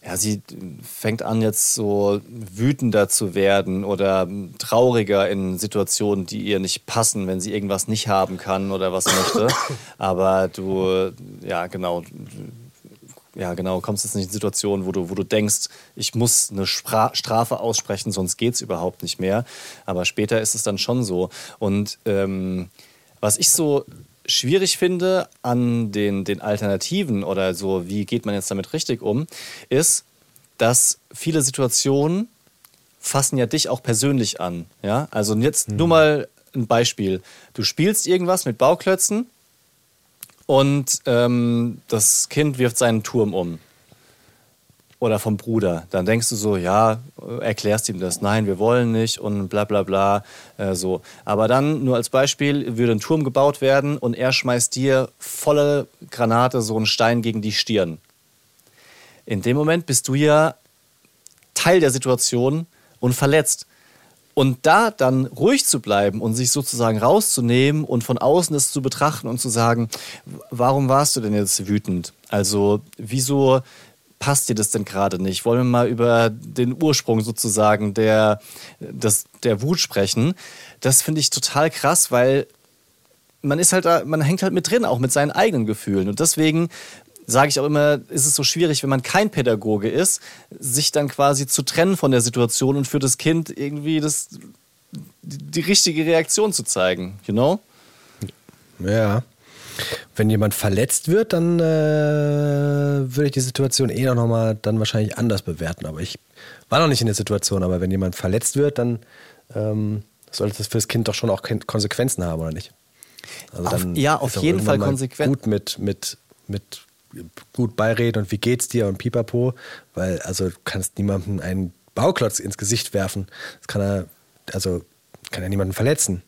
ja, sie fängt an jetzt so wütender zu werden oder trauriger in Situationen, die ihr nicht passen, wenn sie irgendwas nicht haben kann oder was möchte. Aber du, ja, genau, ja, genau, kommst jetzt nicht in Situationen, wo du, wo du denkst, ich muss eine Spra Strafe aussprechen, sonst geht es überhaupt nicht mehr. Aber später ist es dann schon so. Und ähm, was ich so schwierig finde an den, den Alternativen oder so, wie geht man jetzt damit richtig um, ist, dass viele Situationen fassen ja dich auch persönlich an. Ja? Also jetzt mhm. nur mal ein Beispiel. Du spielst irgendwas mit Bauklötzen und ähm, das Kind wirft seinen Turm um oder vom Bruder. Dann denkst du so, ja, erklärst ihm das, nein, wir wollen nicht und bla bla bla. Äh, so. Aber dann, nur als Beispiel, würde ein Turm gebaut werden und er schmeißt dir volle Granate so einen Stein gegen die Stirn. In dem Moment bist du ja Teil der Situation und verletzt. Und da dann ruhig zu bleiben und sich sozusagen rauszunehmen und von außen es zu betrachten und zu sagen, warum warst du denn jetzt wütend? Also wieso passt dir das denn gerade nicht? Wollen wir mal über den Ursprung sozusagen der, des, der Wut sprechen? Das finde ich total krass, weil man ist halt man hängt halt mit drin, auch mit seinen eigenen Gefühlen. Und deswegen sage ich auch immer, ist es so schwierig, wenn man kein Pädagoge ist, sich dann quasi zu trennen von der Situation und für das Kind irgendwie das, die, die richtige Reaktion zu zeigen, you know? Ja. Wenn jemand verletzt wird, dann äh, würde ich die Situation eh noch mal dann wahrscheinlich anders bewerten. Aber ich war noch nicht in der Situation. Aber wenn jemand verletzt wird, dann ähm, sollte das für das Kind doch schon auch Konsequenzen haben, oder nicht? Also auf, ja, auf jeden Fall konsequent. Gut mit, mit, mit gut beireden und wie geht's dir und pipapo, weil also du kannst niemandem einen Bauklotz ins Gesicht werfen. Das kann er, also kann er niemanden verletzen.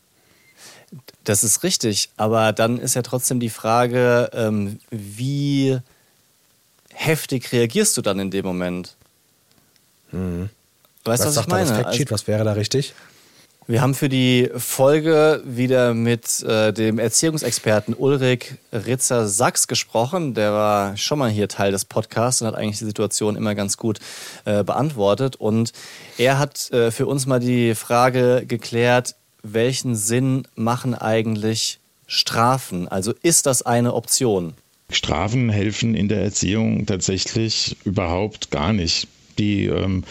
Das ist richtig, aber dann ist ja trotzdem die Frage, ähm, wie heftig reagierst du dann in dem Moment? Mhm. Weißt du, was, was ich meine? Das Factsheet, was wäre da richtig? Wir haben für die Folge wieder mit äh, dem Erziehungsexperten Ulrich Ritzer-Sachs gesprochen. Der war schon mal hier Teil des Podcasts und hat eigentlich die Situation immer ganz gut äh, beantwortet. Und er hat äh, für uns mal die Frage geklärt, welchen Sinn machen eigentlich Strafen? Also ist das eine Option? Strafen helfen in der Erziehung tatsächlich überhaupt gar nicht. Die ähm,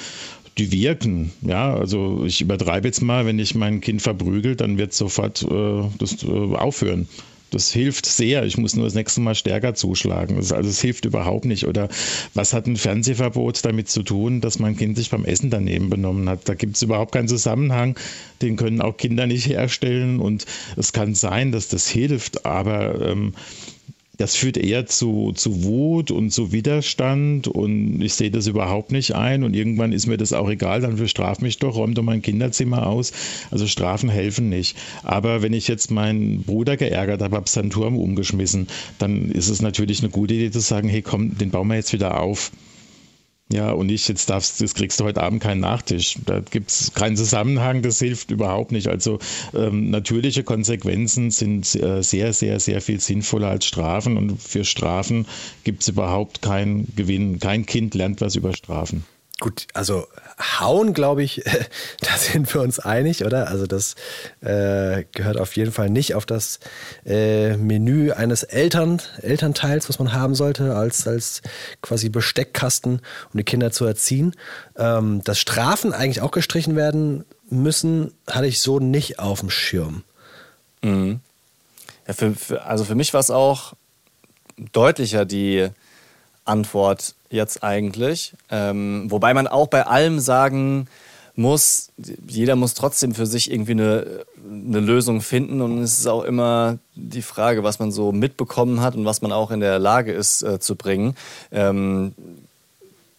die wirken. Ja, also ich übertreibe jetzt mal, wenn ich mein Kind verprügel, dann wird sofort äh, das äh, aufhören. Das hilft sehr. Ich muss nur das nächste Mal stärker zuschlagen. also es hilft überhaupt nicht. Oder was hat ein Fernsehverbot damit zu tun, dass mein Kind sich beim Essen daneben benommen hat? Da gibt es überhaupt keinen Zusammenhang. Den können auch Kinder nicht herstellen. Und es kann sein, dass das hilft, aber ähm, das führt eher zu, zu Wut und zu Widerstand und ich sehe das überhaupt nicht ein und irgendwann ist mir das auch egal, dann bestraf mich doch, räum doch mein Kinderzimmer aus. Also Strafen helfen nicht. Aber wenn ich jetzt meinen Bruder geärgert habe, habe seinen Turm umgeschmissen, dann ist es natürlich eine gute Idee zu sagen, hey komm, den bauen wir jetzt wieder auf. Ja, und ich, jetzt darfst, das kriegst du heute Abend keinen Nachtisch. Da gibt es keinen Zusammenhang, das hilft überhaupt nicht. Also ähm, natürliche Konsequenzen sind äh, sehr, sehr, sehr viel sinnvoller als Strafen. Und für Strafen gibt es überhaupt keinen Gewinn. Kein Kind lernt was über Strafen. Gut, also hauen, glaube ich, da sind wir uns einig, oder? Also das äh, gehört auf jeden Fall nicht auf das äh, Menü eines Eltern, Elternteils, was man haben sollte, als, als quasi Besteckkasten, um die Kinder zu erziehen. Ähm, dass Strafen eigentlich auch gestrichen werden müssen, hatte ich so nicht auf dem Schirm. Mhm. Ja, für, für, also für mich war es auch deutlicher die Antwort jetzt eigentlich. Ähm, wobei man auch bei allem sagen muss, jeder muss trotzdem für sich irgendwie eine, eine Lösung finden und es ist auch immer die Frage, was man so mitbekommen hat und was man auch in der Lage ist äh, zu bringen. Ähm,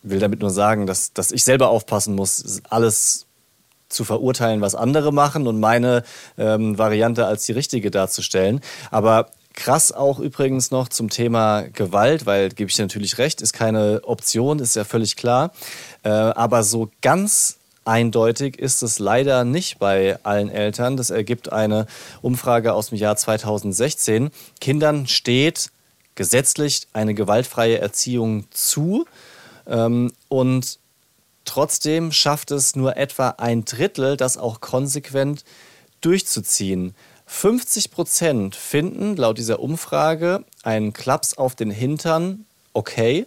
will damit nur sagen, dass, dass ich selber aufpassen muss, alles zu verurteilen, was andere machen und meine ähm, Variante als die richtige darzustellen. Aber Krass auch übrigens noch zum Thema Gewalt, weil, gebe ich dir natürlich recht, ist keine Option, ist ja völlig klar. Äh, aber so ganz eindeutig ist es leider nicht bei allen Eltern. Das ergibt eine Umfrage aus dem Jahr 2016. Kindern steht gesetzlich eine gewaltfreie Erziehung zu. Ähm, und trotzdem schafft es nur etwa ein Drittel, das auch konsequent durchzuziehen. 50 Prozent finden laut dieser Umfrage einen Klaps auf den Hintern okay.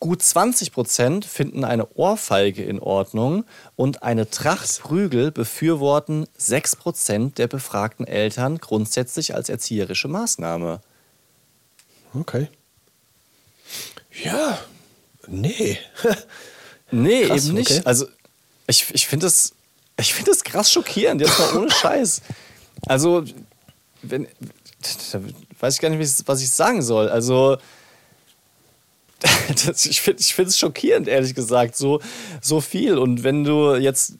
Gut 20 Prozent finden eine Ohrfeige in Ordnung und eine Tracht Prügel befürworten 6 Prozent der befragten Eltern grundsätzlich als erzieherische Maßnahme. Okay. Ja, nee. nee, Krass, eben nicht. Okay. Also ich, ich finde es ich finde das krass schockierend, jetzt mal ohne Scheiß. Also, wenn, da weiß ich gar nicht, was ich sagen soll. Also, das, ich finde ich es schockierend, ehrlich gesagt, so, so viel. Und wenn du jetzt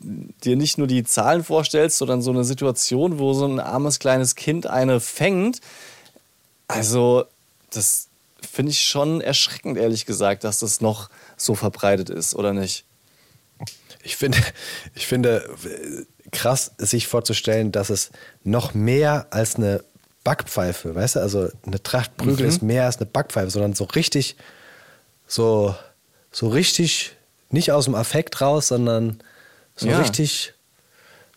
dir nicht nur die Zahlen vorstellst, sondern so eine Situation, wo so ein armes kleines Kind eine fängt, also das finde ich schon erschreckend, ehrlich gesagt, dass das noch so verbreitet ist, oder nicht? Ich finde, ich finde krass, sich vorzustellen, dass es noch mehr als eine Backpfeife, weißt du, also eine Tracht Prügel mhm. ist mehr als eine Backpfeife, sondern so richtig, so, so richtig, nicht aus dem Affekt raus, sondern so ja. richtig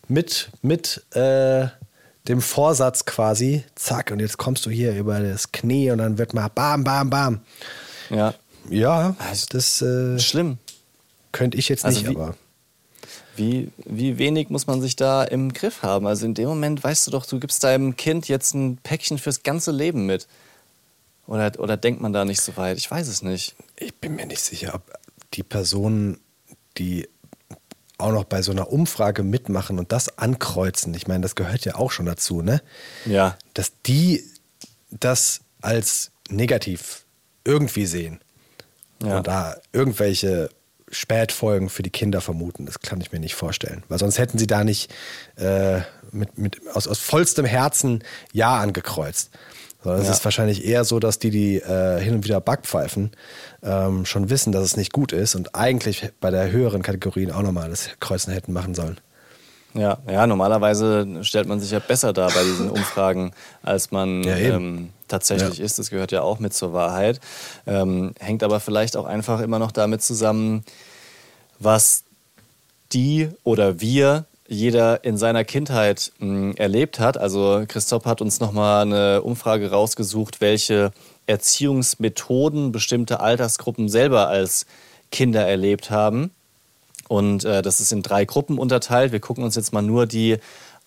mit, mit äh, dem Vorsatz quasi, zack, und jetzt kommst du hier über das Knie und dann wird mal bam, bam, bam. Ja. Ja, das äh, schlimm. Könnte ich jetzt also nicht, aber. Wie, wie wenig muss man sich da im Griff haben? Also in dem Moment weißt du doch, du gibst deinem Kind jetzt ein Päckchen fürs ganze Leben mit. Oder, oder denkt man da nicht so weit? Ich weiß es nicht. Ich bin mir nicht sicher, ob die Personen, die auch noch bei so einer Umfrage mitmachen und das ankreuzen, ich meine, das gehört ja auch schon dazu, ne? Ja. Dass die das als negativ irgendwie sehen. Ja. Und da irgendwelche Spätfolgen für die Kinder vermuten. Das kann ich mir nicht vorstellen. Weil sonst hätten sie da nicht äh, mit, mit, aus, aus vollstem Herzen Ja angekreuzt. Sondern ja. es ist wahrscheinlich eher so, dass die, die äh, hin und wieder Backpfeifen, ähm, schon wissen, dass es nicht gut ist und eigentlich bei der höheren Kategorien auch nochmal das Kreuzen hätten machen sollen. Ja, ja, normalerweise stellt man sich ja besser dar bei diesen Umfragen, als man Ja, ähm, tatsächlich ist. Das gehört ja auch mit zur Wahrheit. Ähm, hängt aber vielleicht auch einfach immer noch damit zusammen, was die oder wir jeder in seiner Kindheit mh, erlebt hat. Also Christoph hat uns nochmal eine Umfrage rausgesucht, welche Erziehungsmethoden bestimmte Altersgruppen selber als Kinder erlebt haben. Und äh, das ist in drei Gruppen unterteilt. Wir gucken uns jetzt mal nur die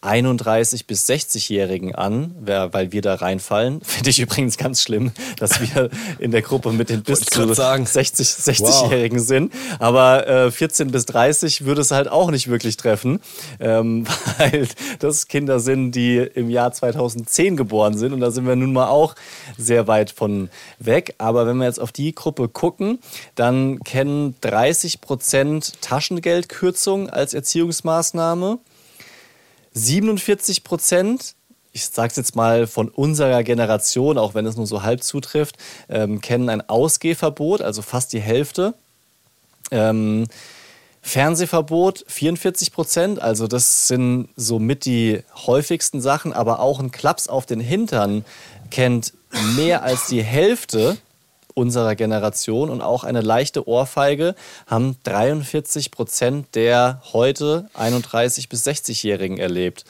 31 bis 60-Jährigen an, weil wir da reinfallen. Finde ich übrigens ganz schlimm, dass wir in der Gruppe mit den bis zu sagen. 60, 60-Jährigen sind. Aber äh, 14 bis 30 würde es halt auch nicht wirklich treffen, ähm, weil das Kinder sind, die im Jahr 2010 geboren sind. Und da sind wir nun mal auch sehr weit von weg. Aber wenn wir jetzt auf die Gruppe gucken, dann kennen 30 Prozent Taschengeldkürzung als Erziehungsmaßnahme. 47 Prozent, ich sage es jetzt mal von unserer Generation, auch wenn es nur so halb zutrifft, ähm, kennen ein Ausgehverbot, also fast die Hälfte. Ähm, Fernsehverbot 44 Prozent, also das sind somit die häufigsten Sachen, aber auch ein Klaps auf den Hintern kennt mehr als die Hälfte unserer Generation und auch eine leichte Ohrfeige haben 43 Prozent der heute 31 bis 60-Jährigen erlebt.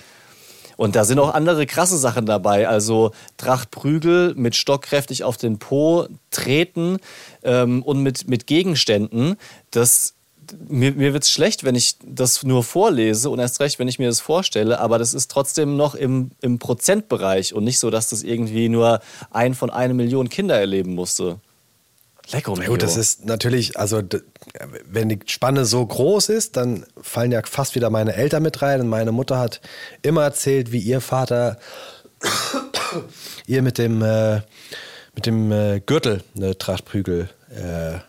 Und da sind auch andere krasse Sachen dabei. Also Trachtprügel mit Stock kräftig auf den Po, Treten ähm, und mit, mit Gegenständen. Das, mir, mir wird es schlecht, wenn ich das nur vorlese und erst recht, wenn ich mir das vorstelle. Aber das ist trotzdem noch im, im Prozentbereich und nicht so, dass das irgendwie nur ein von einer Million Kinder erleben musste. Lecker, Na gut, das ist natürlich, also wenn die Spanne so groß ist, dann fallen ja fast wieder meine Eltern mit rein. Und meine Mutter hat immer erzählt, wie ihr Vater ihr mit dem, äh, mit dem äh, Gürtel eine Trachtprügel äh,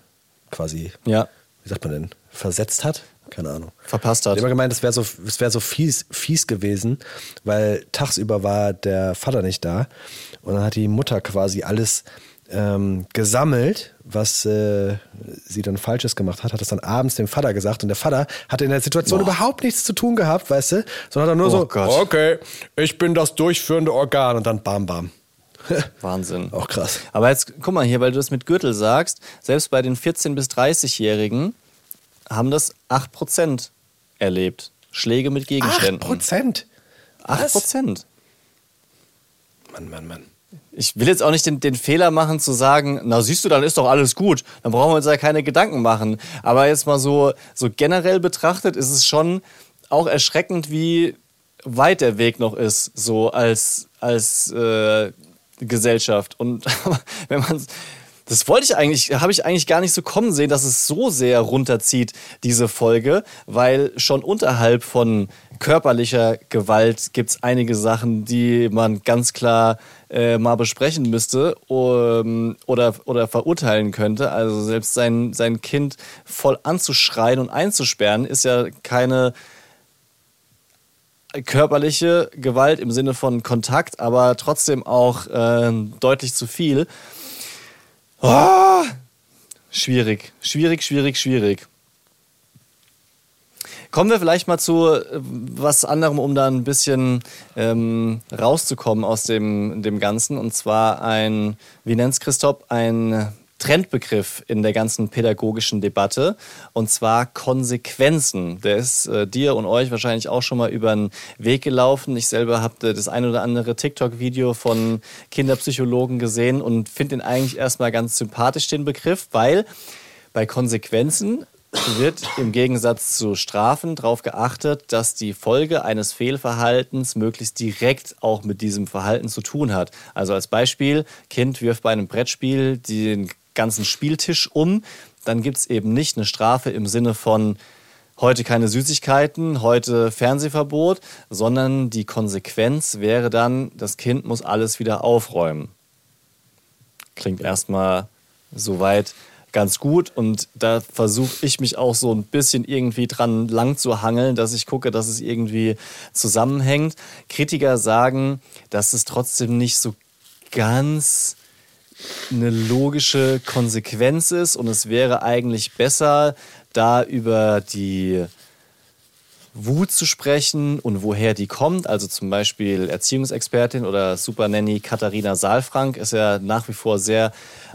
quasi, Ja, wie sagt man denn, versetzt hat. Keine Ahnung. verpasst Ich hat. habe immer gemeint, es wäre so, es wär so fies, fies gewesen, weil tagsüber war der Vater nicht da. Und dann hat die Mutter quasi alles ähm, gesammelt, was äh, sie dann Falsches gemacht hat, hat das dann abends dem Vater gesagt. Und der Vater hatte in der Situation überhaupt nichts zu tun gehabt, weißt du, sondern hat er nur Oh so, Gott. okay, ich bin das durchführende Organ. Und dann bam, bam. Wahnsinn. Auch krass. Aber jetzt guck mal hier, weil du das mit Gürtel sagst, selbst bei den 14- bis 30-Jährigen haben das 8% erlebt. Schläge mit Acht Gegenständen. Prozent. 8%. Mann, Mann, Mann. Ich will jetzt auch nicht den, den Fehler machen zu sagen, na siehst du, dann ist doch alles gut. Dann brauchen wir uns ja keine Gedanken machen. Aber jetzt mal so, so generell betrachtet ist es schon auch erschreckend, wie weit der Weg noch ist, so als, als äh, Gesellschaft. Und wenn man das wollte ich eigentlich, habe ich eigentlich gar nicht so kommen sehen, dass es so sehr runterzieht, diese Folge, weil schon unterhalb von körperlicher Gewalt gibt es einige Sachen, die man ganz klar äh, mal besprechen müsste um, oder, oder verurteilen könnte. Also selbst sein, sein Kind voll anzuschreien und einzusperren, ist ja keine körperliche Gewalt im Sinne von Kontakt, aber trotzdem auch äh, deutlich zu viel. Ah! Schwierig, schwierig, schwierig, schwierig. Kommen wir vielleicht mal zu äh, was anderem, um da ein bisschen ähm, rauszukommen aus dem, dem Ganzen. Und zwar ein, wie nennt es Christoph, ein Trendbegriff in der ganzen pädagogischen Debatte. Und zwar Konsequenzen. Der ist äh, dir und euch wahrscheinlich auch schon mal über den Weg gelaufen. Ich selber habe das ein oder andere TikTok-Video von Kinderpsychologen gesehen und finde ihn eigentlich erstmal ganz sympathisch, den Begriff, weil bei Konsequenzen wird im Gegensatz zu Strafen darauf geachtet, dass die Folge eines Fehlverhaltens möglichst direkt auch mit diesem Verhalten zu tun hat. Also als Beispiel, Kind wirft bei einem Brettspiel den ganzen Spieltisch um, dann gibt es eben nicht eine Strafe im Sinne von heute keine Süßigkeiten, heute Fernsehverbot, sondern die Konsequenz wäre dann, das Kind muss alles wieder aufräumen. Klingt erstmal soweit ganz gut und da versuche ich mich auch so ein bisschen irgendwie dran lang zu hangeln, dass ich gucke, dass es irgendwie zusammenhängt. Kritiker sagen, dass es trotzdem nicht so ganz eine logische Konsequenz ist und es wäre eigentlich besser, da über die Wut zu sprechen und woher die kommt. Also zum Beispiel Erziehungsexpertin oder Supernanny Katharina Saalfrank ist ja nach wie vor sehr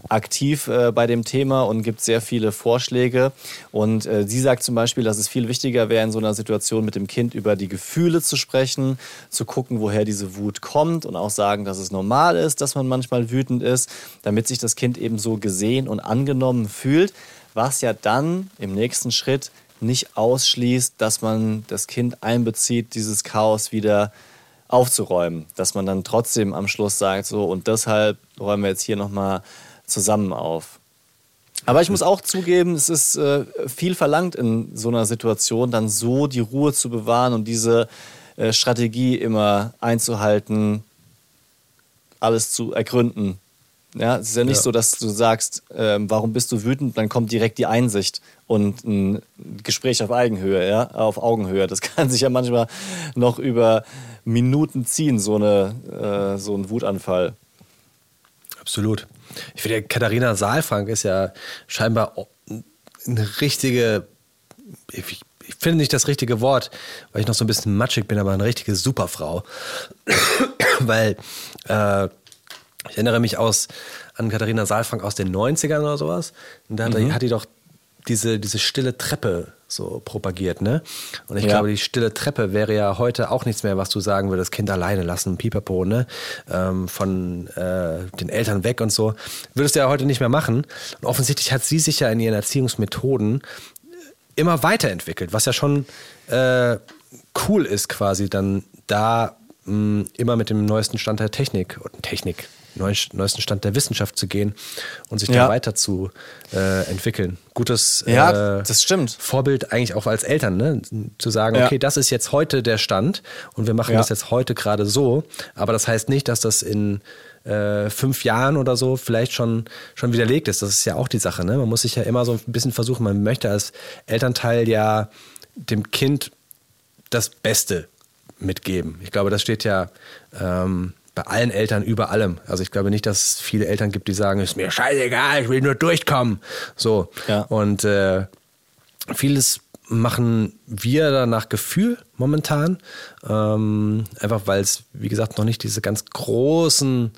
aktiv äh, bei dem Thema und gibt sehr viele Vorschläge. Und äh, sie sagt zum Beispiel, dass es viel wichtiger wäre, in so einer Situation mit dem Kind über die Gefühle zu sprechen, zu gucken, woher diese Wut kommt und auch sagen, dass es normal ist, dass man manchmal wütend ist, damit sich das Kind eben so gesehen und angenommen fühlt, was ja dann im nächsten Schritt nicht ausschließt, dass man das Kind einbezieht, dieses Chaos wieder aufzuräumen. Dass man dann trotzdem am Schluss sagt, so und deshalb räumen wir jetzt hier nochmal zusammen auf. Aber ich muss auch zugeben, es ist äh, viel verlangt in so einer Situation, dann so die Ruhe zu bewahren und diese äh, Strategie immer einzuhalten, alles zu ergründen. Ja, es ist ja nicht ja. so, dass du sagst, äh, warum bist du wütend, dann kommt direkt die Einsicht und ein Gespräch auf Augenhöhe, ja, auf Augenhöhe. Das kann sich ja manchmal noch über Minuten ziehen, so, eine, äh, so ein Wutanfall. Absolut. Ich finde, Katharina Saalfrank ist ja scheinbar eine richtige, ich, ich finde nicht das richtige Wort, weil ich noch so ein bisschen matschig bin, aber eine richtige Superfrau. weil äh, ich erinnere mich aus, an Katharina Saalfrank aus den 90ern oder sowas. Und da mhm. hat die doch diese, diese stille Treppe so propagiert, ne? Und ich ja. glaube, die stille Treppe wäre ja heute auch nichts mehr, was du sagen würdest, Kind alleine lassen, pipapo, ne? Ähm, von äh, den Eltern weg und so. Würdest du ja heute nicht mehr machen. Und offensichtlich hat sie sich ja in ihren Erziehungsmethoden immer weiterentwickelt, was ja schon äh, cool ist, quasi dann da mh, immer mit dem neuesten Stand der Technik und Technik, neuesten Stand der Wissenschaft zu gehen und sich ja. da weiter zu äh, entwickeln. Gutes ja, äh, das stimmt. Vorbild eigentlich auch als Eltern, ne? zu sagen, ja. okay, das ist jetzt heute der Stand und wir machen das jetzt heute gerade so, aber das heißt nicht, dass das in äh, fünf Jahren oder so vielleicht schon, schon widerlegt ist. Das ist ja auch die Sache. Ne? Man muss sich ja immer so ein bisschen versuchen, man möchte als Elternteil ja dem Kind das Beste mitgeben. Ich glaube, das steht ja ähm, bei allen Eltern über allem. Also ich glaube nicht, dass es viele Eltern gibt, die sagen, ist mir scheißegal, ich will nur durchkommen. So. Ja. Und äh, vieles machen wir da nach Gefühl momentan. Ähm, einfach weil es, wie gesagt, noch nicht diese ganz großen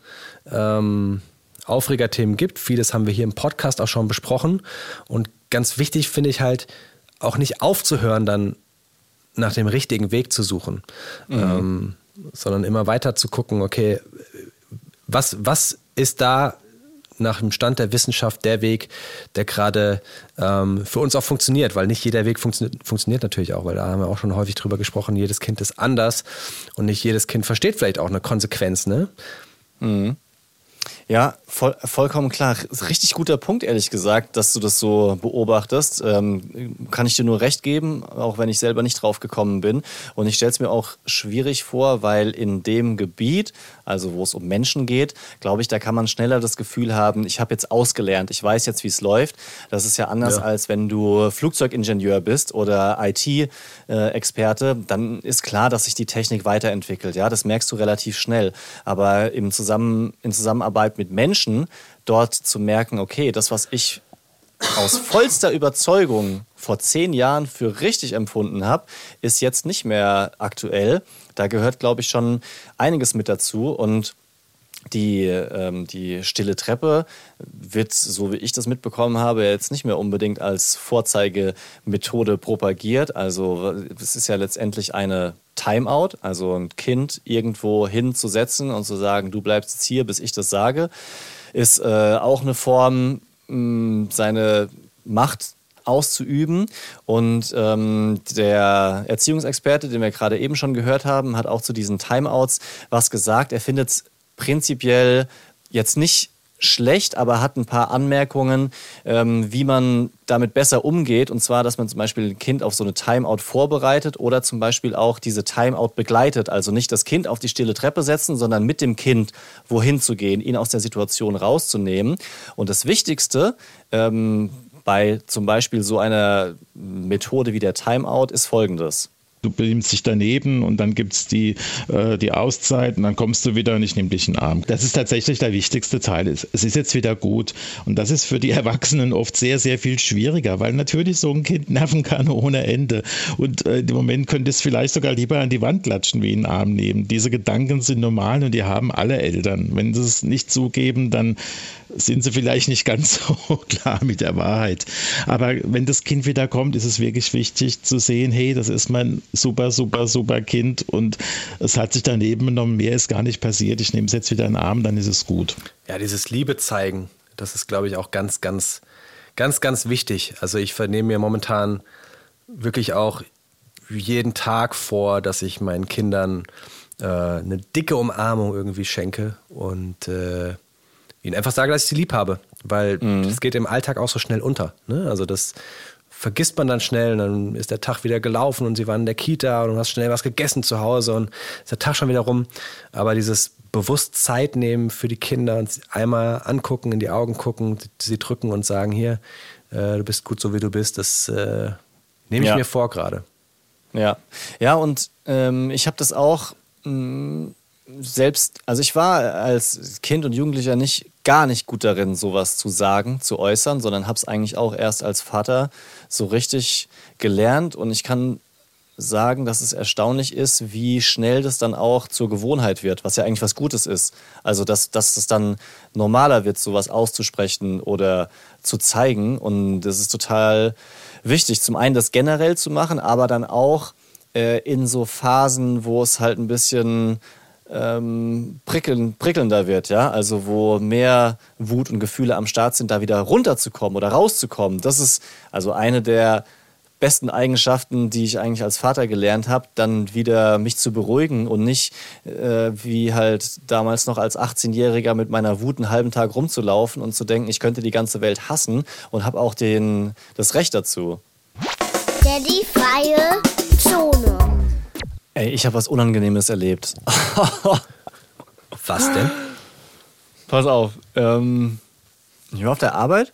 ähm, Aufregerthemen gibt. Vieles haben wir hier im Podcast auch schon besprochen. Und ganz wichtig finde ich halt, auch nicht aufzuhören, dann nach dem richtigen Weg zu suchen. Mhm. Ähm, sondern immer weiter zu gucken, okay, was, was ist da nach dem Stand der Wissenschaft der Weg, der gerade ähm, für uns auch funktioniert, weil nicht jeder Weg funktio funktioniert natürlich auch, weil da haben wir auch schon häufig drüber gesprochen, jedes Kind ist anders und nicht jedes Kind versteht vielleicht auch eine Konsequenz, ne? Mhm. Ja, voll, vollkommen klar. Richtig guter Punkt, ehrlich gesagt, dass du das so beobachtest. Ähm, kann ich dir nur recht geben, auch wenn ich selber nicht drauf gekommen bin. Und ich stelle es mir auch schwierig vor, weil in dem Gebiet, also wo es um Menschen geht, glaube ich, da kann man schneller das Gefühl haben, ich habe jetzt ausgelernt, ich weiß jetzt, wie es läuft. Das ist ja anders, ja. als wenn du Flugzeugingenieur bist oder IT-Experte. Dann ist klar, dass sich die Technik weiterentwickelt. Ja, das merkst du relativ schnell. Aber im Zusammen, in Zusammenarbeit mit Menschen, dort zu merken, okay, das, was ich aus vollster Überzeugung vor zehn Jahren für richtig empfunden habe, ist jetzt nicht mehr aktuell. Da gehört, glaube ich, schon einiges mit dazu. Und die, ähm, die stille Treppe wird, so wie ich das mitbekommen habe, jetzt nicht mehr unbedingt als Vorzeigemethode propagiert. Also es ist ja letztendlich eine Timeout, also ein Kind irgendwo hinzusetzen und zu sagen, du bleibst jetzt hier, bis ich das sage, ist äh, auch eine Form, mh, seine Macht auszuüben. Und ähm, der Erziehungsexperte, den wir gerade eben schon gehört haben, hat auch zu diesen Timeouts was gesagt. Er findet es prinzipiell jetzt nicht schlecht, aber hat ein paar Anmerkungen, ähm, wie man damit besser umgeht. Und zwar, dass man zum Beispiel ein Kind auf so eine Timeout vorbereitet oder zum Beispiel auch diese Timeout begleitet. Also nicht das Kind auf die stille Treppe setzen, sondern mit dem Kind wohin zu gehen, ihn aus der Situation rauszunehmen. Und das Wichtigste ähm, bei zum Beispiel so einer Methode wie der Timeout ist folgendes. Du beamst dich daneben und dann gibt es die, äh, die Auszeit und dann kommst du wieder und ich nehme dich in den Arm. Das ist tatsächlich der wichtigste Teil. Es ist jetzt wieder gut. Und das ist für die Erwachsenen oft sehr, sehr viel schwieriger, weil natürlich so ein Kind nerven kann ohne Ende. Und äh, im Moment könnte es vielleicht sogar lieber an die Wand klatschen wie in den Arm nehmen. Diese Gedanken sind normal und die haben alle Eltern. Wenn sie es nicht zugeben, dann sind sie vielleicht nicht ganz so klar mit der Wahrheit. Aber wenn das Kind wieder kommt, ist es wirklich wichtig zu sehen, hey, das ist mein super, super, super Kind und es hat sich daneben genommen, mehr ist gar nicht passiert. Ich nehme es jetzt wieder in den Arm, dann ist es gut. Ja, dieses Liebe zeigen, das ist, glaube ich, auch ganz, ganz, ganz, ganz wichtig. Also ich vernehme mir momentan wirklich auch jeden Tag vor, dass ich meinen Kindern äh, eine dicke Umarmung irgendwie schenke und äh, ihnen einfach sage, dass ich sie lieb habe. Weil mhm. das geht im Alltag auch so schnell unter. Ne? Also das vergisst man dann schnell und dann ist der Tag wieder gelaufen und sie waren in der Kita und du hast schnell was gegessen zu Hause und ist der Tag schon wieder rum. Aber dieses bewusst Zeit nehmen für die Kinder und einmal angucken, in die Augen gucken, sie drücken und sagen, hier, äh, du bist gut so wie du bist, das äh, nehme ich ja. mir vor gerade. Ja, ja und ähm, ich habe das auch mh, mm, selbst, also ich war als Kind und Jugendlicher nicht gar nicht gut darin, sowas zu sagen, zu äußern, sondern habe es eigentlich auch erst als Vater so richtig gelernt und ich kann sagen, dass es erstaunlich ist, wie schnell das dann auch zur Gewohnheit wird, was ja eigentlich was Gutes ist. Also, dass, dass es dann normaler wird, sowas auszusprechen oder zu zeigen. Und das ist total wichtig, zum einen das generell zu machen, aber dann auch äh, in so Phasen, wo es halt ein bisschen ähm, prickeln, prickelnder wird, ja, also wo mehr Wut und Gefühle am Start sind, da wieder runterzukommen oder rauszukommen. Das ist also eine der besten Eigenschaften, die ich eigentlich als Vater gelernt habe, dann wieder mich zu beruhigen und nicht äh, wie halt damals noch als 18-Jähriger mit meiner Wut einen halben Tag rumzulaufen und zu denken, ich könnte die ganze Welt hassen und habe auch den, das Recht dazu. Daddy freie. Ey, ich habe was Unangenehmes erlebt. was denn? Pass auf. Ähm, ich war auf der Arbeit,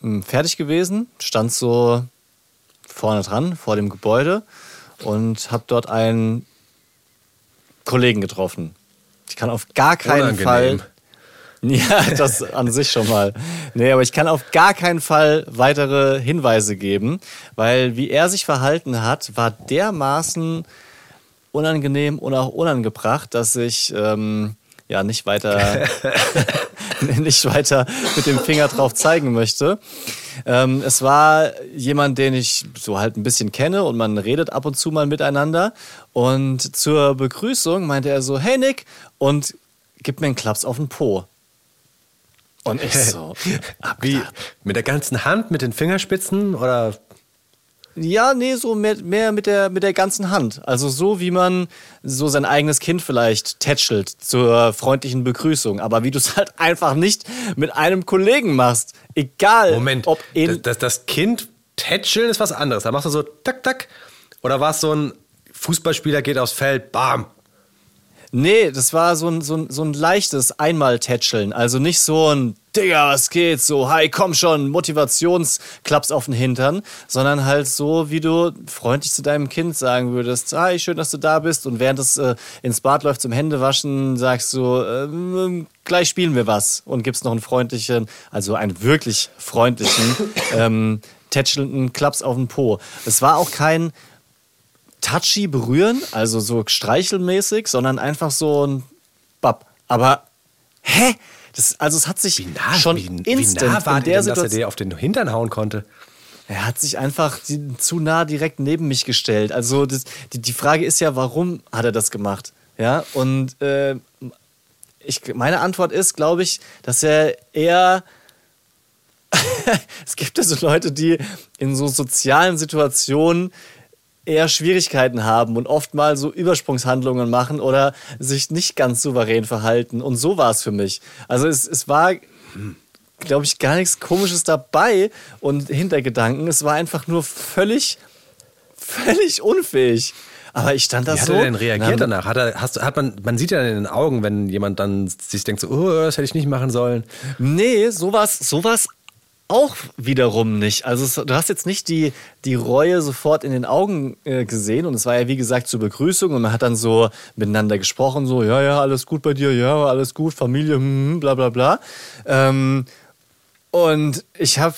hm, fertig gewesen, stand so vorne dran, vor dem Gebäude und habe dort einen Kollegen getroffen. Ich kann auf gar keinen Unangenehm. Fall Ja, das an sich schon mal. Nee, aber ich kann auf gar keinen Fall weitere Hinweise geben, weil wie er sich verhalten hat, war dermaßen unangenehm und auch unangebracht, dass ich ähm, ja nicht weiter, nicht weiter mit dem Finger drauf zeigen möchte. Ähm, es war jemand, den ich so halt ein bisschen kenne und man redet ab und zu mal miteinander. Und zur Begrüßung meinte er so, hey Nick, und gibt mir einen Klaps auf den Po. Und ich so, wie? Mit der ganzen Hand, mit den Fingerspitzen oder? Ja, nee, so mehr, mehr mit, der, mit der ganzen Hand. Also so, wie man so sein eigenes Kind vielleicht tätschelt zur freundlichen Begrüßung. Aber wie du es halt einfach nicht mit einem Kollegen machst. Egal, Moment, ob das, das, das Kind tätscheln ist was anderes. Da machst du so tak, tak. Oder war es so ein Fußballspieler geht aufs Feld, bam, Nee, das war so ein, so ein, so ein leichtes Einmal-Tätscheln. Also nicht so ein Digga, was geht? So, hi, komm schon, Motivationsklaps auf den Hintern, sondern halt so, wie du freundlich zu deinem Kind sagen würdest, hi, schön, dass du da bist. Und während es äh, ins Bad läuft zum Händewaschen, sagst du, äh, gleich spielen wir was und gibst noch einen freundlichen, also einen wirklich freundlichen, ähm, tätschelnden Klaps auf den Po. Es war auch kein touchy berühren, also so streichelmäßig, sondern einfach so ein Bab. Aber hä? Das, also es hat sich wie nah, schon wie, instant wie nah war in der denn, dass er dir auf den Hintern hauen konnte. Er hat sich einfach zu nah direkt neben mich gestellt. Also das, die, die Frage ist ja, warum hat er das gemacht? Ja, und äh, ich, meine Antwort ist, glaube ich, dass er eher es gibt ja so Leute, die in so sozialen Situationen eher Schwierigkeiten haben und oft mal so Übersprungshandlungen machen oder sich nicht ganz souverän verhalten. Und so war es für mich. Also es, es war, glaube ich, gar nichts Komisches dabei und Hintergedanken. Es war einfach nur völlig, völlig unfähig. Aber ich stand da so. Wie hat er denn reagiert danach? Hat er, hast, hat man, man sieht ja in den Augen, wenn jemand dann sich denkt so, oh, das hätte ich nicht machen sollen. Nee, sowas, sowas auch wiederum nicht. Also es, du hast jetzt nicht die, die Reue sofort in den Augen äh, gesehen und es war ja wie gesagt zur Begrüßung und man hat dann so miteinander gesprochen, so ja, ja, alles gut bei dir, ja, alles gut, Familie, hm, bla bla bla. Ähm, und ich habe,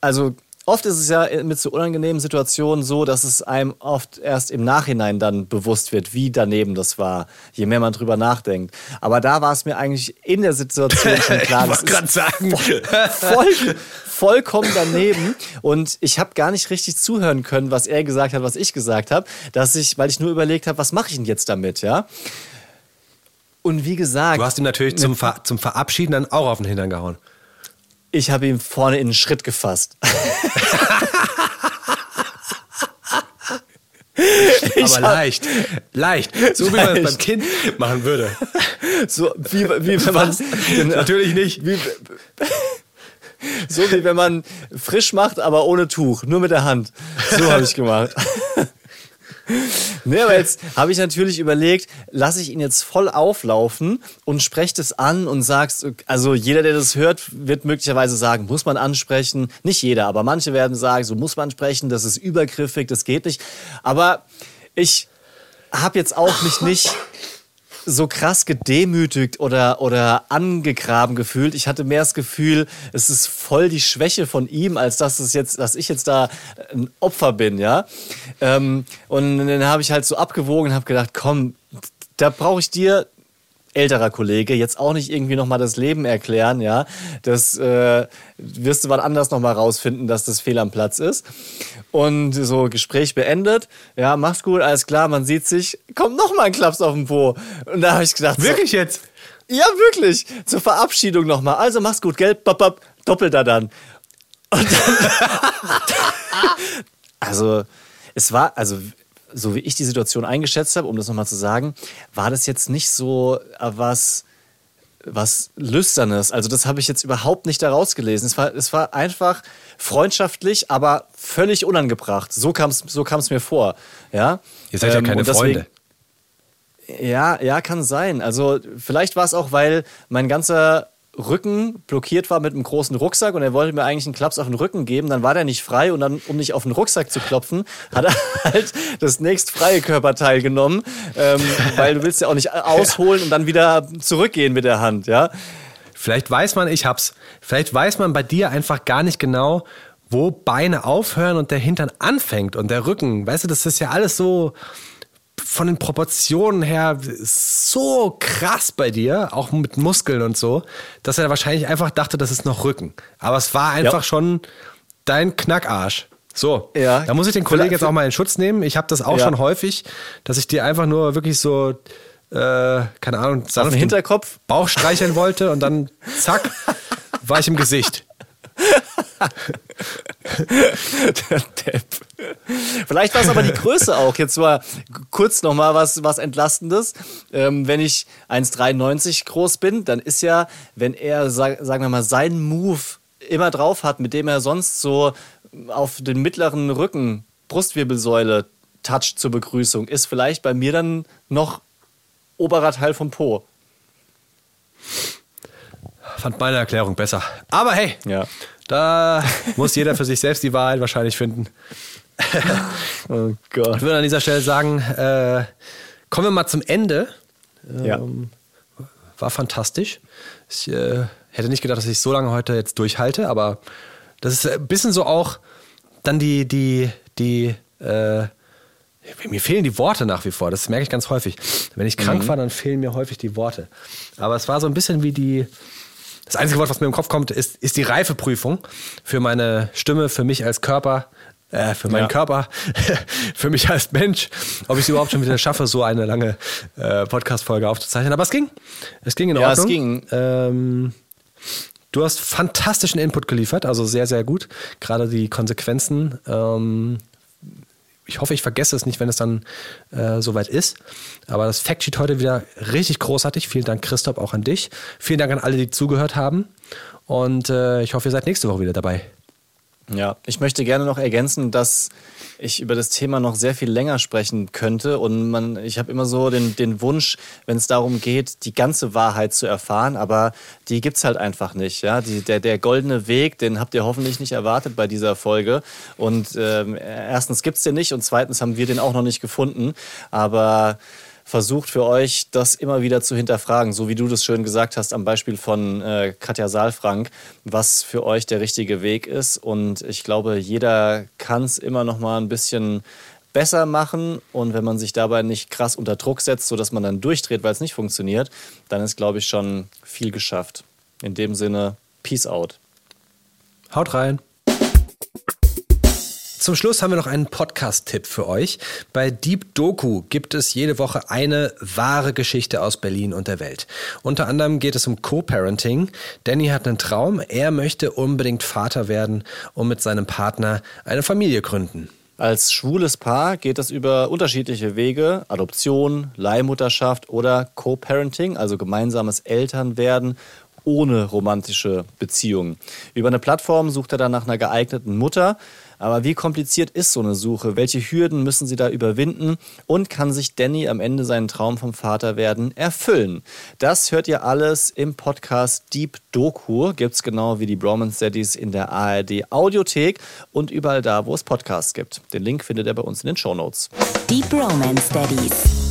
also oft ist es ja mit so unangenehmen Situationen so, dass es einem oft erst im Nachhinein dann bewusst wird, wie daneben das war, je mehr man drüber nachdenkt. Aber da war es mir eigentlich in der Situation schon klar, ich das ist sagen. Voll, voll, vollkommen daneben und ich habe gar nicht richtig zuhören können, was er gesagt hat, was ich gesagt habe, dass ich, weil ich nur überlegt habe, was mache ich denn jetzt damit, ja? Und wie gesagt, du hast ihm natürlich zum, Ver zum Verabschieden dann auch auf den Hintern gehauen. Ich habe ihn vorne in den Schritt gefasst. Aber leicht, leicht. So wie man es beim Kind machen würde. So wie, wie wenn man Natürlich nicht. Wie, so wie wenn man frisch macht, aber ohne Tuch, nur mit der Hand. So habe ich gemacht. Nee, aber jetzt habe ich natürlich überlegt, lasse ich ihn jetzt voll auflaufen und spreche das an und sagst, also jeder, der das hört, wird möglicherweise sagen, muss man ansprechen. Nicht jeder, aber manche werden sagen, so muss man sprechen, das ist übergriffig, das geht nicht. Aber ich habe jetzt auch mich nicht so krass gedemütigt oder, oder angegraben gefühlt. Ich hatte mehr das Gefühl, es ist voll die Schwäche von ihm, als dass es jetzt, dass ich jetzt da ein Opfer bin, ja. Ähm, und dann habe ich halt so abgewogen und habe gedacht, komm, da brauche ich dir älterer Kollege jetzt auch nicht irgendwie nochmal das Leben erklären, ja. Das äh, wirst du wann anders nochmal rausfinden, dass das fehl am Platz ist. Und so Gespräch beendet, ja, mach's gut, alles klar, man sieht sich, kommt nochmal ein Klaps auf den Po. Und da habe ich gedacht, wirklich so, jetzt? Ja, wirklich. Zur Verabschiedung nochmal. Also mach's gut, gell? Bop, bop, doppelt da dann. Und dann also, es war, also so wie ich die Situation eingeschätzt habe, um das nochmal zu sagen, war das jetzt nicht so äh, was, was Lüsternes. Also das habe ich jetzt überhaupt nicht daraus gelesen. Es war, es war einfach freundschaftlich, aber völlig unangebracht. So kam es so kam's mir vor. Ja? Ihr seid ähm, ja keine deswegen, Freunde. Ja, ja, kann sein. Also vielleicht war es auch, weil mein ganzer Rücken blockiert war mit einem großen Rucksack und er wollte mir eigentlich einen Klaps auf den Rücken geben, dann war der nicht frei und dann, um nicht auf den Rucksack zu klopfen, hat er halt das nächstfreie Körperteil genommen, ähm, weil du willst ja auch nicht ausholen und dann wieder zurückgehen mit der Hand, ja. Vielleicht weiß man, ich hab's, vielleicht weiß man bei dir einfach gar nicht genau, wo Beine aufhören und der Hintern anfängt und der Rücken. Weißt du, das ist ja alles so, von den Proportionen her so krass bei dir, auch mit Muskeln und so, dass er wahrscheinlich einfach dachte, das ist noch Rücken. Aber es war einfach ja. schon dein Knackarsch. So, ja. da muss ich den Kollegen jetzt auch mal in Schutz nehmen. Ich habe das auch ja. schon häufig, dass ich dir einfach nur wirklich so, äh, keine Ahnung, auf den Hinterkopf Bauch streicheln wollte und dann zack, war ich im Gesicht. Der Depp. Vielleicht war es aber die Größe auch. Jetzt war kurz nochmal was, was Entlastendes. Ähm, wenn ich 1,93 groß bin, dann ist ja, wenn er, sag, sagen wir mal, seinen Move immer drauf hat, mit dem er sonst so auf den mittleren Rücken, Brustwirbelsäule toucht zur Begrüßung, ist vielleicht bei mir dann noch oberer Teil vom Po. Fand meine Erklärung besser. Aber hey, ja. Da muss jeder für sich selbst die Wahrheit wahrscheinlich finden. oh Gott. Ich würde an dieser Stelle sagen, äh, kommen wir mal zum Ende. Ja. Ähm, war fantastisch. Ich äh, hätte nicht gedacht, dass ich so lange heute jetzt durchhalte, aber das ist ein bisschen so auch dann die, die, die, äh, mir fehlen die Worte nach wie vor. Das merke ich ganz häufig. Wenn ich krank mhm. war, dann fehlen mir häufig die Worte. Aber es war so ein bisschen wie die, das einzige Wort, was mir im Kopf kommt, ist, ist die Reifeprüfung für meine Stimme, für mich als Körper, äh, für meinen ja. Körper, für mich als Mensch, ob ich es überhaupt schon wieder schaffe, so eine lange äh, Podcast-Folge aufzuzeichnen. Aber es ging. Es ging in Ordnung. Ja, es ging. Ähm, du hast fantastischen Input geliefert, also sehr, sehr gut. Gerade die Konsequenzen ähm, ich hoffe, ich vergesse es nicht, wenn es dann äh, soweit ist. Aber das Factsheet heute wieder richtig großartig. Vielen Dank, Christoph, auch an dich. Vielen Dank an alle, die zugehört haben. Und äh, ich hoffe, ihr seid nächste Woche wieder dabei. Ja, ich möchte gerne noch ergänzen, dass ich über das Thema noch sehr viel länger sprechen könnte. Und man, ich habe immer so den, den Wunsch, wenn es darum geht, die ganze Wahrheit zu erfahren, aber die gibt es halt einfach nicht. Ja? Die, der, der goldene Weg, den habt ihr hoffentlich nicht erwartet bei dieser Folge. Und ähm, erstens gibt es den nicht und zweitens haben wir den auch noch nicht gefunden. Aber versucht für euch, das immer wieder zu hinterfragen, so wie du das schön gesagt hast am Beispiel von äh, Katja Saalfrank, was für euch der richtige Weg ist. Und ich glaube, jeder kann es immer noch mal ein bisschen besser machen und wenn man sich dabei nicht krass unter Druck setzt, sodass man dann durchdreht, weil es nicht funktioniert, dann ist, glaube ich, schon viel geschafft. In dem Sinne, Peace out. Haut rein. Zum Schluss haben wir noch einen Podcast-Tipp für euch. Bei Deep Doku gibt es jede Woche eine wahre Geschichte aus Berlin und der Welt. Unter anderem geht es um Co-Parenting. Danny hat einen Traum. Er möchte unbedingt Vater werden und mit seinem Partner eine Familie gründen. Als schwules Paar geht es über unterschiedliche Wege, Adoption, Leihmutterschaft oder Co-Parenting, also gemeinsames Elternwerden ohne romantische Beziehungen. Über eine Plattform sucht er dann nach einer geeigneten Mutter. Aber wie kompliziert ist so eine Suche? Welche Hürden müssen sie da überwinden? Und kann sich Danny am Ende seinen Traum vom Vater werden erfüllen? Das hört ihr alles im Podcast Deep Doku. Gibt es genau wie die Bromance Studies in der ARD Audiothek und überall da, wo es Podcasts gibt. Den Link findet ihr bei uns in den Show Notes. Deep Romance Studies.